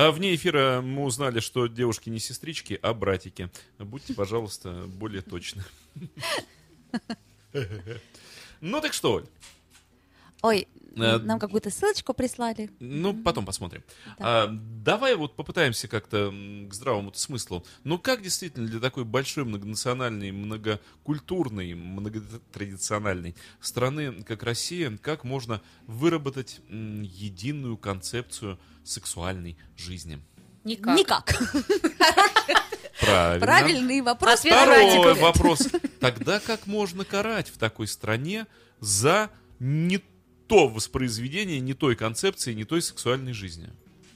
А вне эфира мы узнали, что девушки не сестрички, а братики. Будьте, пожалуйста, более точны. Ну так что, Оль, Ой, нам какую-то ссылочку прислали. ну потом посмотрим. А, давай вот попытаемся как-то к здравому смыслу. Ну как действительно для такой большой многонациональной, многокультурной, многотрадициональной страны, как Россия, как можно выработать единую концепцию сексуальной жизни? Никак. Никак. Правильно. Правильный вопрос. Ответ Второй вопрос. Тогда как можно карать в такой стране за не то воспроизведение, не той концепции, не той сексуальной жизни?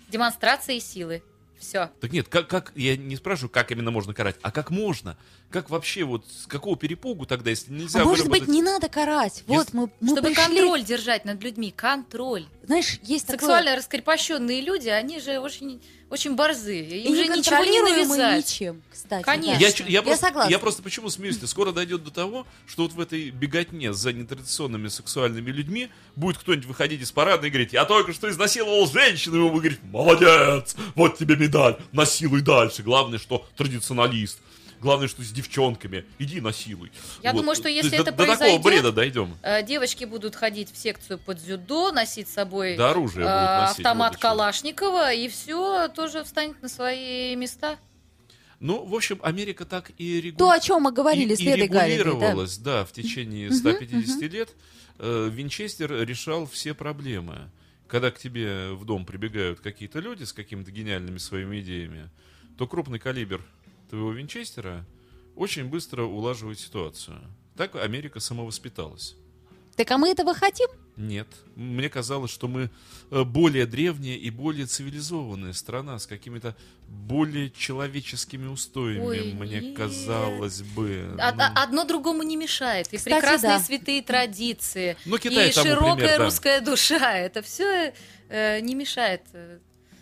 Демонстрации силы. Все. Так нет, как, как, я не спрашиваю, как именно можно карать, а как можно? Как вообще, вот с какого перепугу тогда, если нельзя А может выработать... быть, не надо карать. Вот Если- мы, мы Чтобы пришли- контроль держать над людьми. Контроль. Знаешь, есть такое... Сексуально раскрепощенные люди, они же очень, очень борзые. И Им же ничего не навязать. ничем, кстати. Конечно. да. Я, чу- я, просто, согласна. я просто почему смеюсь? Скоро дойдет до того, что вот в этой беготне за нетрадиционными сексуальными людьми будет кто-нибудь выходить из парада и говорить, я только что изнасиловал женщину, и вы говорите, молодец, вот тебе медаль, насилуй дальше. Главное, что традиционалист. Главное, что с девчонками. Иди насилуй. Я Вот. думаю, что То если есть до- это до, такого произойдет, бреда дойдем. Э, Девочки будут ходить в секцию под дзюдо, носить с собой Да, оружие э, носить, автомат вот. Калашникова, и все тоже встанет на свои места. Ну, в общем, Америка так и регулирует. То, о чем мы говорили и, с Ледой Галиной, да. регулировалась, да. в течение 150 лет э, Винчестер решал все проблемы. Когда к тебе в дом прибегают какие-то люди с какими-то гениальными своими идеями, то крупный калибр твоего Винчестера очень быстро улаживает ситуацию. Так Америка самовоспиталась. Так а мы этого хотим? Нет. Мне казалось, что мы э, более древняя и более цивилизованная страна с какими-то более человеческими устоями, Ой, мне нет. казалось бы. А- Ну, а- Одно другому не мешает. И Кстати, прекрасные да. святые традиции, Ну, Китай и тому широкая пример, да. русская душа. Это все не мешает э,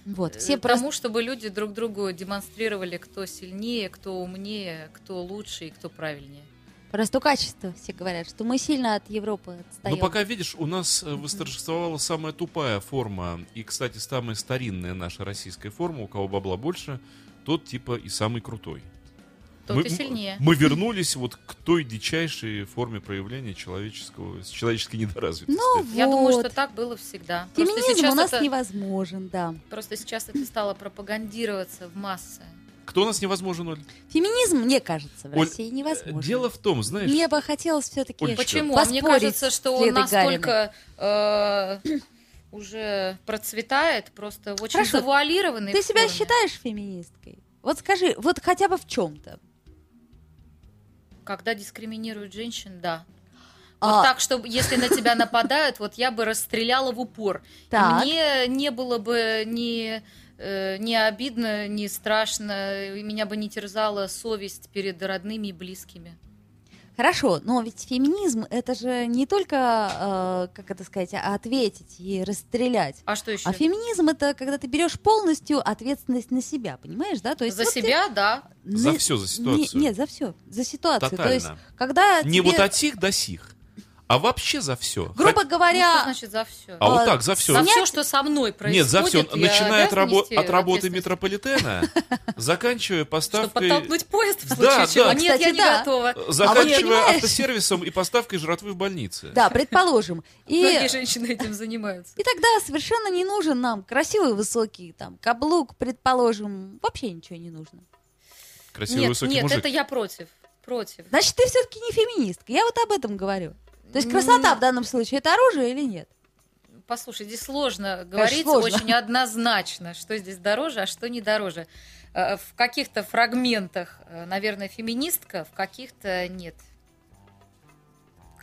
Вот, э, все тому, просто... чтобы люди друг другу демонстрировали, кто сильнее, кто умнее, кто лучше и кто правильнее. Просто качество все говорят, что мы сильно от Европы отстаем. Ну, пока, видишь, у нас э, восторжествовала самая тупая форма, и, кстати, самая старинная наша российская форма, у кого бабла больше, тот типа и самый крутой. Тот мы, и сильнее. Мы вернулись вот к той дичайшей форме проявления человеческого, человеческой недоразвитости. Ну Я думаю, вот. что так было всегда. Просто Феминизм сейчас у нас это- невозможен, да. Просто сейчас это стало пропагандироваться в массы. Кто у нас невозможен, Оль? Феминизм, мне кажется, в Оль, России невозможен. Дело в том, знаешь... Мне бы хотелось все-таки Олечка, Почему? А Мне кажется, что он настолько э, уже процветает, просто очень Хорошо. завуалированной Ты себя форме. считаешь феминисткой? Вот скажи, вот хотя бы в чем-то. Когда дискриминируют женщин, да. А. Вот так, чтобы если на тебя нападают, вот я бы расстреляла в упор. И Так. Мне не было бы ни, э, ни обидно, ни страшно, меня бы не терзала совесть перед родными и близкими. Хорошо, но ведь феминизм это же не только, э, как это сказать, ответить и расстрелять. А что еще? А феминизм это когда ты берешь полностью ответственность на себя, понимаешь, да? То есть За вот ты- себя, да. За Не- за не- ситуацию. нет, за все, за ситуацию. То есть, Тотально. когда Не тебе- вот от сих до сих, а вообще за все. Грубо Ну, говоря, что значит за все? А вот а, так, за все. За все, что со мной происходит. Нет, за все, начиная от, рабо- от работы метрополитена, заканчивая Чтобы поставкой... подтолкнуть поезд в Да, случае чего? да. Нет, я не да. готова. Заканчивая понимаешь? автосервисом и поставкой жратвы в больнице. да, предположим. И, Многие женщины этим занимаются. и тогда совершенно не нужен нам красивый высокий там каблук, предположим, вообще ничего не нужно. Красивый Нет, высокий нет, мужик. это я против. Против. Значит, ты все-таки не феминистка. Я вот об этом говорю. То есть красота в данном случае это оружие или нет? Послушай, здесь сложно говорить сложно. очень однозначно, что здесь дороже, а что не дороже. Э, В каких-то фрагментах, э, наверное, феминистка, в каких-то нет.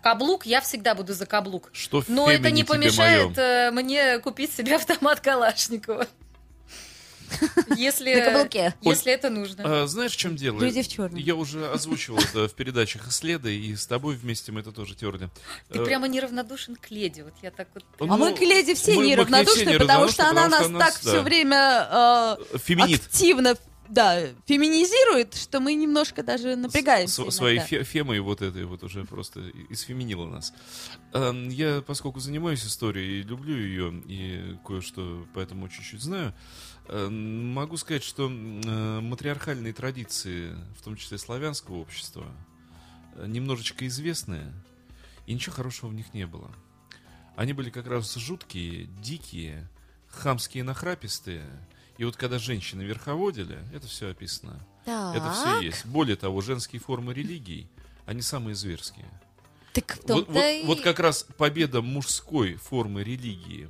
Каблук, я всегда буду за каблук. Что Но это не помешает моем? э, мне купить себе автомат Калашникова. Если, На каблуке. если это нужно. А, знаешь, в чем дело? Люди в чёрном. Я уже озвучивал это в передачах «Исследы», и с тобой вместе мы это тоже терли. Ты Э, прямо неравнодушен к леди. Вот я так вот... А ну, мы к леди все мы- мы к ней все неравнодушны, потому что она нас неравнодушны, так что все время э, Феминит. активно да, феминизирует, что мы немножко даже напрягаемся. С- своей фе- фемой вот этой вот уже просто изфеминила нас. Эм, Я, поскольку занимаюсь историей и люблю ее, и кое-что поэтому чуть-чуть знаю, могу сказать, что э, матриархальные традиции, в том числе славянского общества, э, немножечко известные, и ничего хорошего в них не было. Они были как раз жуткие, дикие, хамские, нахрапистые. И вот когда женщины верховодили, это все описано. Это все Так. есть. Более того, женские формы религий, они самые зверские. Так в Вот, вот- и- вот как раз победа мужской формы религии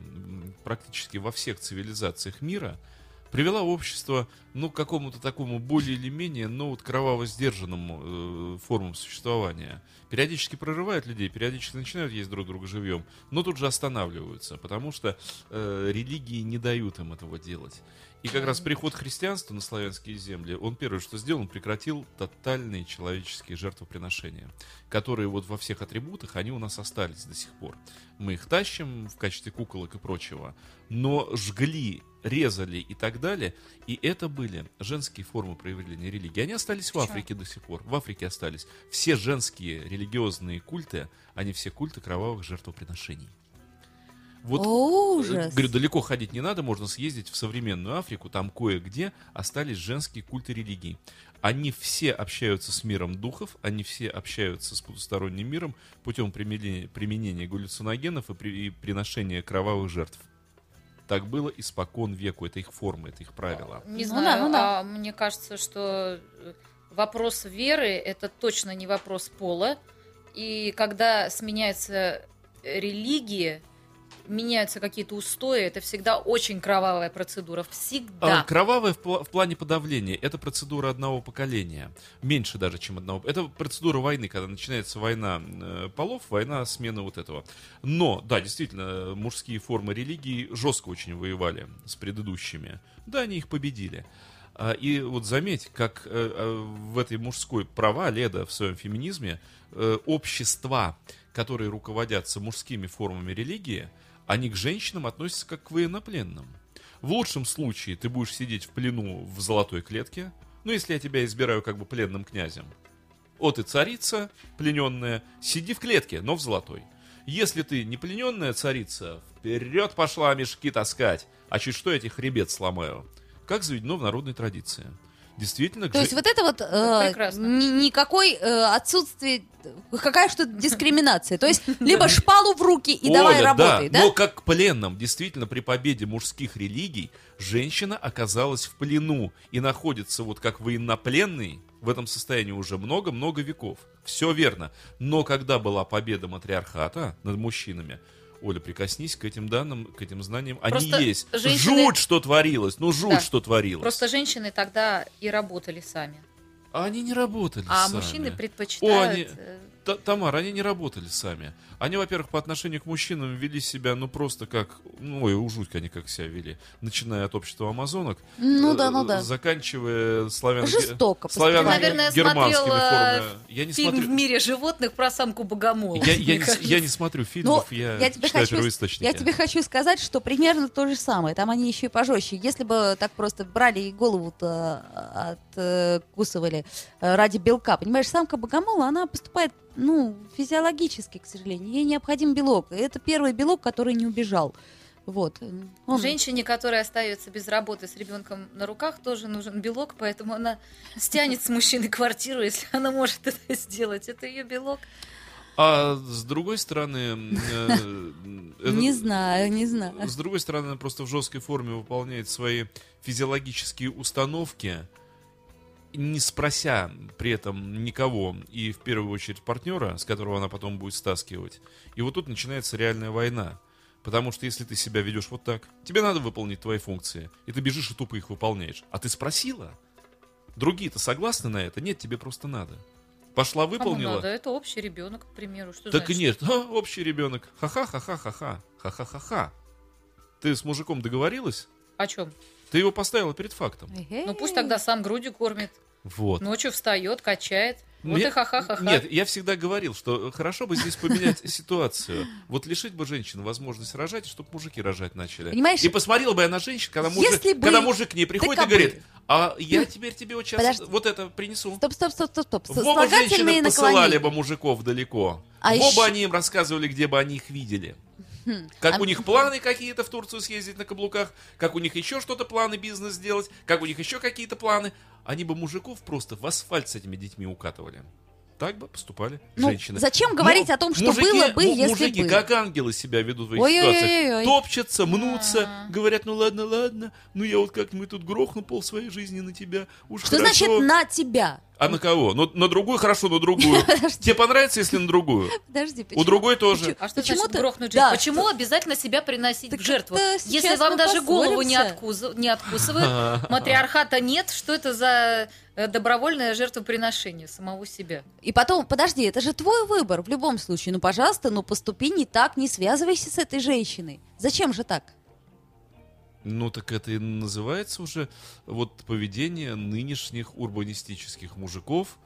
практически во всех цивилизациях мира привела общество ну, к какому-то такому более или менее, но вот кроваво-сдержанному э, формам существования. Периодически прорывают людей, периодически начинают есть друг друга живьем, но тут же останавливаются, потому что э, религии не дают им этого делать. И как раз приход христианства на славянские земли, он первое, что сделал, он прекратил тотальные человеческие жертвоприношения, которые вот во всех атрибутах, они у нас остались до сих пор. Мы их тащим в качестве куколок и прочего, но жгли, резали и так далее, и это были женские формы проявления религии. Они остались в Африке до сих пор, в Африке остались. Все женские религиозные культы, они все культы кровавых жертвоприношений. Вот О, Э, ужас. Говорю, далеко ходить не надо, можно съездить в современную Африку, там кое-где остались женские культы религий. Они все общаются с миром духов, они все общаются с потусторонним миром путем применения, применения галлюциногенов и, при- и приношения кровавых жертв. Так было испокон веку, это их форма, это их правила. Не Ну знаю, да, ну да. а мне кажется, что э, вопрос веры это точно не вопрос пола. И когда сменяется религия, меняются какие-то устои, это всегда очень кровавая процедура. Всегда. А, Кровавое в, пла- в плане подавления это процедура одного поколения. Меньше даже, чем одного. Это процедура войны, когда начинается война э, полов, война смена вот этого. Но, да, действительно, мужские формы религии жестко очень воевали с предыдущими. Да, они их победили. А, И вот заметь, как э, э, в этой мужской права Леда в своем феминизме э, общества, которые руководятся мужскими формами религии, они к женщинам относятся как к военнопленным. В лучшем случае ты будешь сидеть в плену в золотой клетке, ну, если я тебя избираю как бы пленным князем. О, ты царица, плененная, сиди в клетке, но в золотой. Если ты не плененная царица, вперед пошла мешки таскать, а чуть что я тебе хребет сломаю. Как заведено в народной традиции. Действительно, То есть вот это вот э, прекрасно. ни- никакой э, отсутствие, какая что дискриминация. То есть либо шпалу в руки и давай работай, да? Но как к пленным, действительно, при победе мужских религий, женщина оказалась в плену и находится вот как военнопленный в этом состоянии уже много-много веков. Все верно. Но когда была победа матриархата над мужчинами, Оля, прикоснись к этим данным, к этим знаниям. Просто Они есть. женщины- Жуть, что творилось. Ну, жуть, Да. что творилось. Просто женщины тогда и работали сами. А они не работали А сами. мужчины О, предпочитают... они- э, Тамара, они не работали сами. Они, во-первых, по отношению к мужчинам вели себя, ну, просто как... Ну, ой, ужуть они как себя вели. Начиная от общества амазонок. Ну э, да, ну да. Заканчивая славян... Жестоко поступали. Наверное, германскими э, формами. Я не фильм смотрю... «В мире животных» про самку богомола. Я, я не, я не смотрю Ну, фильмов, я, я тебе читаю хочу, первоисточники. я тебе хочу сказать, что примерно то же самое. Там они еще и пожестче. Если бы так просто брали и голову-то откусывали э, ради белка, понимаешь, самка богомола, она поступает ну, физиологически, к сожалению. Ей необходим белок. Это первый белок, который не убежал. Вот. Он- Женщине, которая остается без работы с ребенком на руках, тоже нужен белок, поэтому она стянет с мужчины квартиру, если она может это сделать. Это ее белок. А с другой стороны... э, это- Не знаю, не знаю. С другой стороны, она просто в жесткой форме выполняет свои физиологические установки, не спрося при этом никого, и в первую очередь партнера, с которого она потом будет стаскивать. И вот тут начинается реальная война. Потому что если ты себя ведешь вот так, тебе надо выполнить твои функции, и ты бежишь и тупо их выполняешь. А ты спросила? Другие-то согласны на это? Нет, тебе просто надо. Пошла, Кому выполнила. надо? Это общий ребенок, к примеру. Что Так и значит? нет, Ха, общий ребенок. Ха-ха-ха-ха-ха-ха. Ха-ха-ха-ха. Ты с мужиком договорилась? О чем? Ты его поставила перед фактом. Ну пусть тогда сам грудью кормит. Вот. Ночью встает, качает. Вот Мне- и ха-ха-ха-ха. Нет, я всегда говорил, что хорошо бы здесь поменять ситуацию. Вот лишить бы женщин возможность рожать, чтобы мужики рожать начали. Понимаешь, И посмотрела бы я на женщин, когда мужик, если бы когда мужик к ней приходит и говорит, а я теперь тебе вот сейчас Подожди. вот это принесу. Стоп, стоп, стоп, стоп, стоп. В оба женщины посылали бы мужиков далеко. А в оба ещё- они им рассказывали, где бы они их видели. Как а- у них планы какие-то в Турцию съездить на каблуках, как у них еще что-то планы бизнес сделать, как у них еще какие-то планы. Они бы мужиков просто в асфальт с этими детьми укатывали. Так бы поступали Ну, женщины. зачем говорить Му- о том, что мужики- было бы, му- если Мужики бы? как ангелы себя ведут в этих ситуациях. Топчатся, мнутся, говорят, ну ладно, ладно, ну я вот как-нибудь тут грохну пол своей жизни на тебя. Уж Что хорошо. значит на тебя? А на кого? Ну, на другую, хорошо, на другую. Тебе понравится, если на другую? Подожди, У почему? другой тоже. А что Почему значит ты- грохнуть Да, жизнь? Почему обязательно себя приносить Так в жертву? Если вам даже голову не, откус- не откусывают, матриархата нет, что это за э, добровольное жертвоприношение самого себя? И потом, подожди, это же твой выбор в любом случае. Ну, пожалуйста, ну поступи не так, не связывайся с этой женщиной. Зачем же так? Ну, так это и называется уже вот поведение нынешних урбанистических мужиков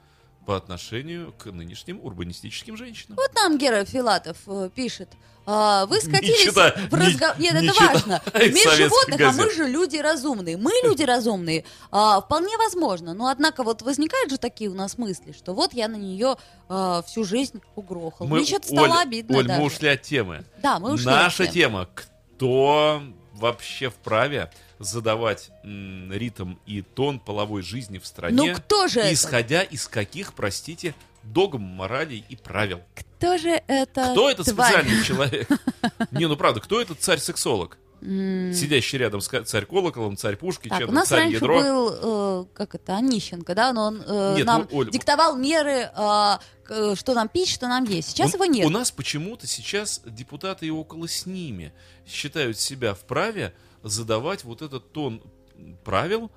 по отношению к нынешним урбанистическим женщинам. Вот нам Гера Филатов э, пишет. а, вы скатились чита- в разговор... не- Нет, не это чита важно. Мир животных, а мы газет. же люди разумные. Мы люди разумные. А, вполне возможно. Но, однако, вот возникают же такие у нас мысли, что вот я на нее а, всю жизнь угрохал. Мне что-то стало Оль, обидно Оль, даже. мы ушли от темы. Да, мы ушли Наша от темы. тема. Кто вообще вправе задавать м, ритм и тон половой жизни в стране, Ну, кто же это? исходя из каких, простите, догм, моралей и правил? Кто же это Кто этот тварь? специальный человек? Не, ну правда, кто этот царь-сексолог? Сидящий рядом с царь колоколом, царь пушки, Так, у нас царь раньше ядро. был, э, как это, Онищенко, да, но он э, Нет, нам ну, Оль, диктовал меры, э, что нам пить, что нам есть. Сейчас У- его нет. У нас почему-то сейчас депутаты и около с ними считают себя вправе задавать вот этот тон правил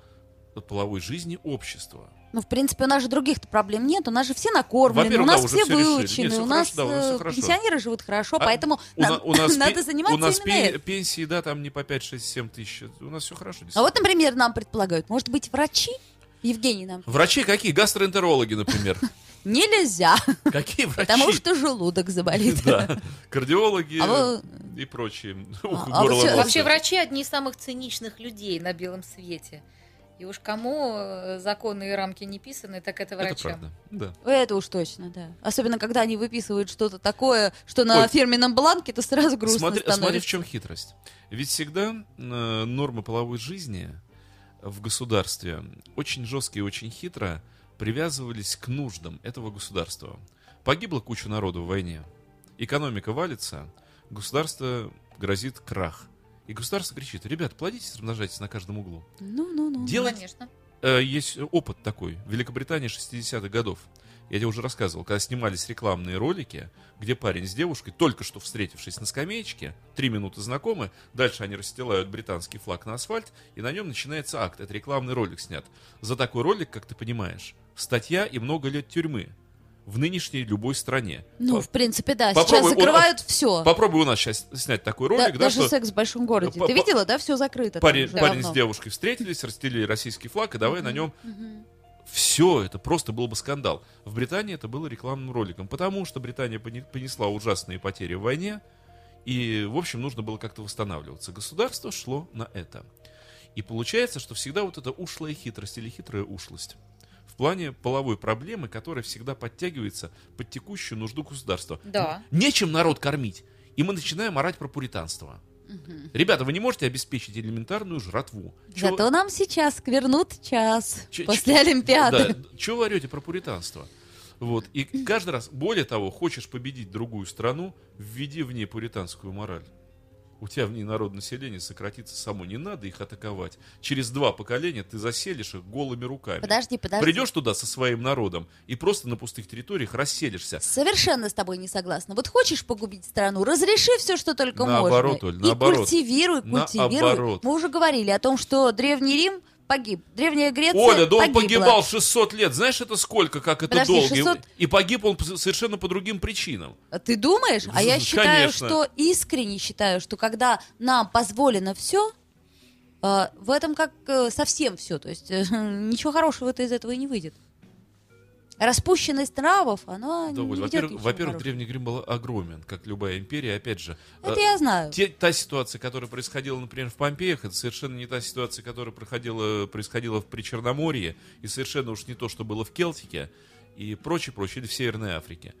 половой жизни общества. Ну, в принципе, у нас же других-то проблем нет. У нас же все накормлены, у нас да, уже все выучены, Нет, всё у хорошо, нас да, у нас э, всё хорошо. пенсионеры живут хорошо, А поэтому у, на- у нас, надо заниматься у нас именно пе- этим. пенсии, да, там не по 5, 6, 7 тысяч. У нас все хорошо. А вот, например, нам предполагают, может быть, врачи? Евгений нам. Врачи какие? Гастроэнтерологи, например. Нельзя, Какие врачи? потому что желудок заболит. Да, кардиологи А вы- и прочие. А- Ух, а нос. Вообще врачи одни из самых циничных людей на белом свете. И уж кому э, законы и рамки не писаны, так это Это врачам. правда, да. Это уж точно, да. Особенно, когда они выписывают что-то такое, что на Оль, фирменном бланке, то сразу грустно Смотри, становится. смотри, в чем хитрость. Ведь всегда э, нормы половой жизни в государстве очень жестко и очень хитро привязывались к нуждам этого государства. Погибла куча народу в войне. Экономика валится, государство грозит крах. И государство кричит, ребят, плодитесь, размножайтесь на каждом углу. Ну, ну, ну. Делать Конечно. Э, есть опыт такой. В Великобритании 60-х годов. Я тебе уже рассказывал, когда снимались рекламные ролики, где парень с девушкой, только что встретившись на скамеечке, три минуты знакомы, дальше они расстилают британский флаг на асфальт, и на нем начинается акт. Это рекламный ролик снят. За такой ролик, как ты понимаешь, статья и много лет тюрьмы. В нынешней любой стране. Ну, в принципе, да. Попробуй Сейчас закрывают все. Попробуй у нас сейчас снять такой ролик, да, даже что секс в большом городе. По- Ты по- видела, да? Все закрыто. там парень, уже парень с девушкой встретились, расстелили российский флаг, и давай на нем все, это просто был бы скандал. В Британии это было рекламным роликом, потому что Британия поне- понесла ужасные потери в войне, и, в общем, нужно было как-то восстанавливаться. Государство шло на это. И получается, что всегда вот эта ушлая хитрость или хитрая ушлость в плане половой проблемы, которая всегда подтягивается под текущую нужду государства. Да. Нечем народ кормить. И мы начинаем орать про пуританство. Ребята, вы не можете обеспечить элементарную жратву. Чё- Зато нам сейчас вернут час Ч- после ч- Олимпиады. Да, чего вы орете про пуританство? Вот. И каждый раз, более того, хочешь победить другую страну, введи в ней пуританскую мораль. У тебя в ней народ населения сократится само. Не надо их атаковать. Через два поколения ты заселишь их голыми руками. Подожди, подожди. Придешь туда со своим народом и просто на пустых территориях расселишься. Совершенно с тобой не согласна. Вот хочешь погубить страну, разреши все, что только Наоборот, можно. Оль, и наоборот. культивируй, культивируй. Наоборот. Мы уже говорили о том, что Древний Рим погиб. Древняя Греция Оля, да он погибла. погибал 600 лет. Знаешь, это сколько, как это Подожди, долго? И- 600? И погиб он совершенно по другим причинам. А Ты думаешь? А я Конечно. считаю, что искренне считаю, что когда нам позволено все, в этом как э, совсем все. То есть э, ничего хорошего-то из этого и не выйдет. Распущенность нравов, она Да, не во-первых, во-первых. Древний Грим был огромен, как любая империя. Опять же, Это э, я знаю. те- та ситуация, которая происходила, например, в Помпеях, это совершенно не та ситуация, которая проходила, происходила в Причерноморье, и совершенно уж не то, что было в Келтике и прочее, прочее, или в Северной Африке.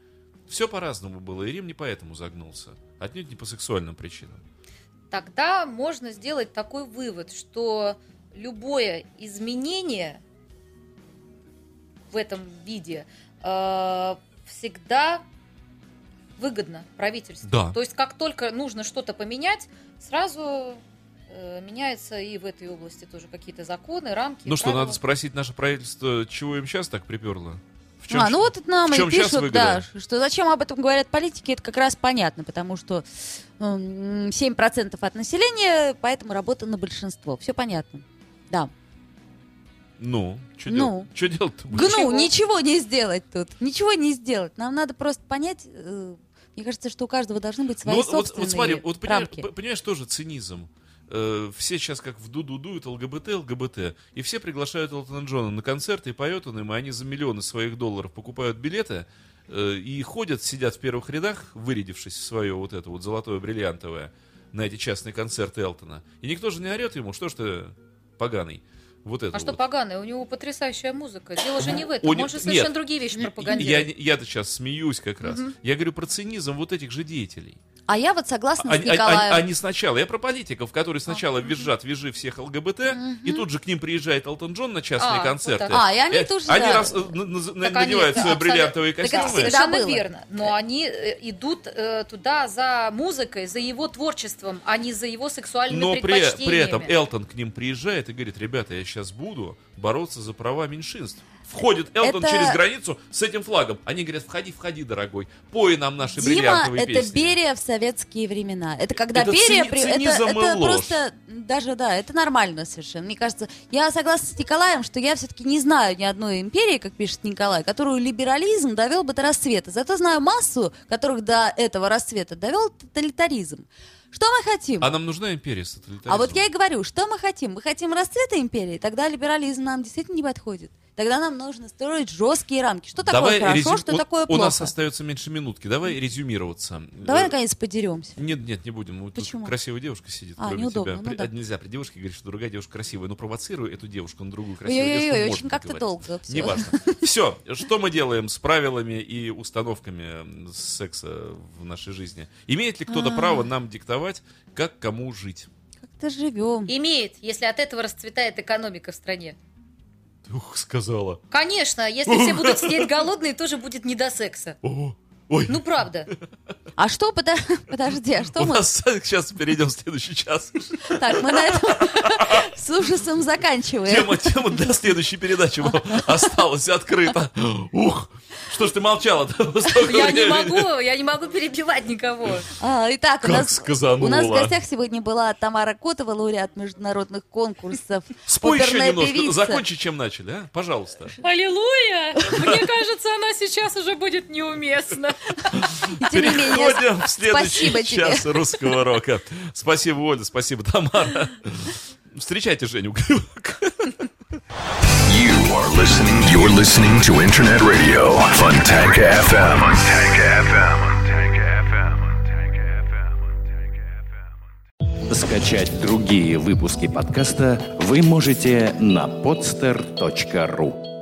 Все по-разному было, и Рим не поэтому загнулся. Отнюдь не по сексуальным причинам. Тогда можно сделать такой вывод, что любое изменение в этом виде э, всегда выгодно правительству. Да. То есть как только нужно что-то поменять, сразу э, меняются и в этой области тоже какие-то законы, рамки. Ну что, правила. надо спросить наше правительство, чего им сейчас так приперло? В чём а, ну вот это нам и пишут, да, что зачем об этом говорят политики, это как раз понятно, потому что м, 7% от населения, поэтому работа на большинство. Все понятно. Да. Ну, что Ну. делать? Что делать-то будешь? Гну, ничего не сделать тут. Ничего не сделать. Нам надо просто понять, э, мне кажется, что у каждого должны быть свои Ну, вот, вот, собственные вот смотри, вот понимаешь, рамки. понимаешь, тоже цинизм. Э, все сейчас как в дуду дуют ЛГБТ, ЛГБТ. И все приглашают Элтона Джона на концерты, и поет он им, и они за миллионы своих долларов покупают билеты э, и ходят, сидят в первых рядах, вырядившись в свое вот это вот золотое бриллиантовое на эти частные концерты Элтона. И никто же не орет ему, что ж ты поганый. Вот это А что вот. поганое? У него потрясающая музыка. Дело же не в этом. Не- Он же совершенно нет. другие вещи Я, пропагандирует. я-то сейчас смеюсь как раз. Я говорю про цинизм вот этих же деятелей. А я вот согласна Они, с Николаем. они- они сначала, я про политиков, которые сначала визжат, вяжи всех ЛГБТ, и тут же к ним приезжает Элтон Джон на частные А, вот концерты. так. А, и они Э, тоже, Они да. раз- э, на- они- надевают свои абсолютно- бриллиантовые Так это костюмы. всегда было. верно. Но они э, идут э, туда за музыкой, за его творчеством, а не за его сексуальными Но при, предпочтениями. при этом Элтон к ним приезжает и говорит, ребята, я сейчас буду бороться за права меньшинств. Входит Элтон Это- через границу с этим флагом. Они говорят, входи, входи, дорогой, пой нам наши Дима, бриллиантовые это песни. Берия в советские времена. Это когда Это Берия... цини- при- это цинизм это ложь. просто... Даже, да, это нормально совершенно. Мне кажется, я согласна с Николаем, что я все-таки не знаю ни одной империи, как пишет Николай, которую либерализм довел бы до расцвета. Зато знаю массу, которых до этого расцвета довел тоталитаризм. Что мы хотим? А нам нужна империя с тоталитаризмом? А вот я и говорю, что мы хотим? Мы хотим расцвета империи, тогда либерализм нам действительно не подходит. Тогда нам нужно строить жесткие рамки. Что такое Давай хорошо, резю- что у- такое У плохо? нас остается меньше минутки. Давай резюмироваться. Давай, Э, наконец, подеремся. Нет, нет, не будем. Вот тут Почему? красивая девушка сидит, А, кроме неудобно, тебя. ну При- да. а Нельзя при девушке говорить, что другая девушка красивая. Но провоцируй эту девушку на другую красивую Ой-ой-ой, девушку. очень можно как-то долго всё. Неважно. Все, что мы делаем с правилами и установками секса в нашей жизни? Имеет ли кто-то А. право нам диктовать, как кому жить? Как-то живем. Имеет, если от этого расцветает экономика в стране. Ух, сказала. Конечно, если все будут сидеть голодные, тоже будет не до секса. О, ой. Ну, правда. А что, подо- подожди, а что У мы... нас сейчас перейдем в следующий час. Так, мы на этом с ужасом заканчиваем. Тема, тема для следующей передачи осталась открыта. Ух, что ж ты молчала Я не могу, я не могу перебивать никого. А, итак, у нас, у нас в гостях сегодня была Тамара Котова, лауреат международных конкурсов, Спой еще немножко. певица. Закончи, чем начали, а? Пожалуйста. Аллилуйя! Мне кажется, она сейчас уже будет неуместна. Тем не менее, Переходим в следующий тебе. час русского рока. Спасибо, Оля, спасибо, Тамара. Встречайте Женю. You are listening. You're listening to Internet Radio Funtank FM. Funtank FM. Скачать другие выпуски подкаста вы можете на podster.ru.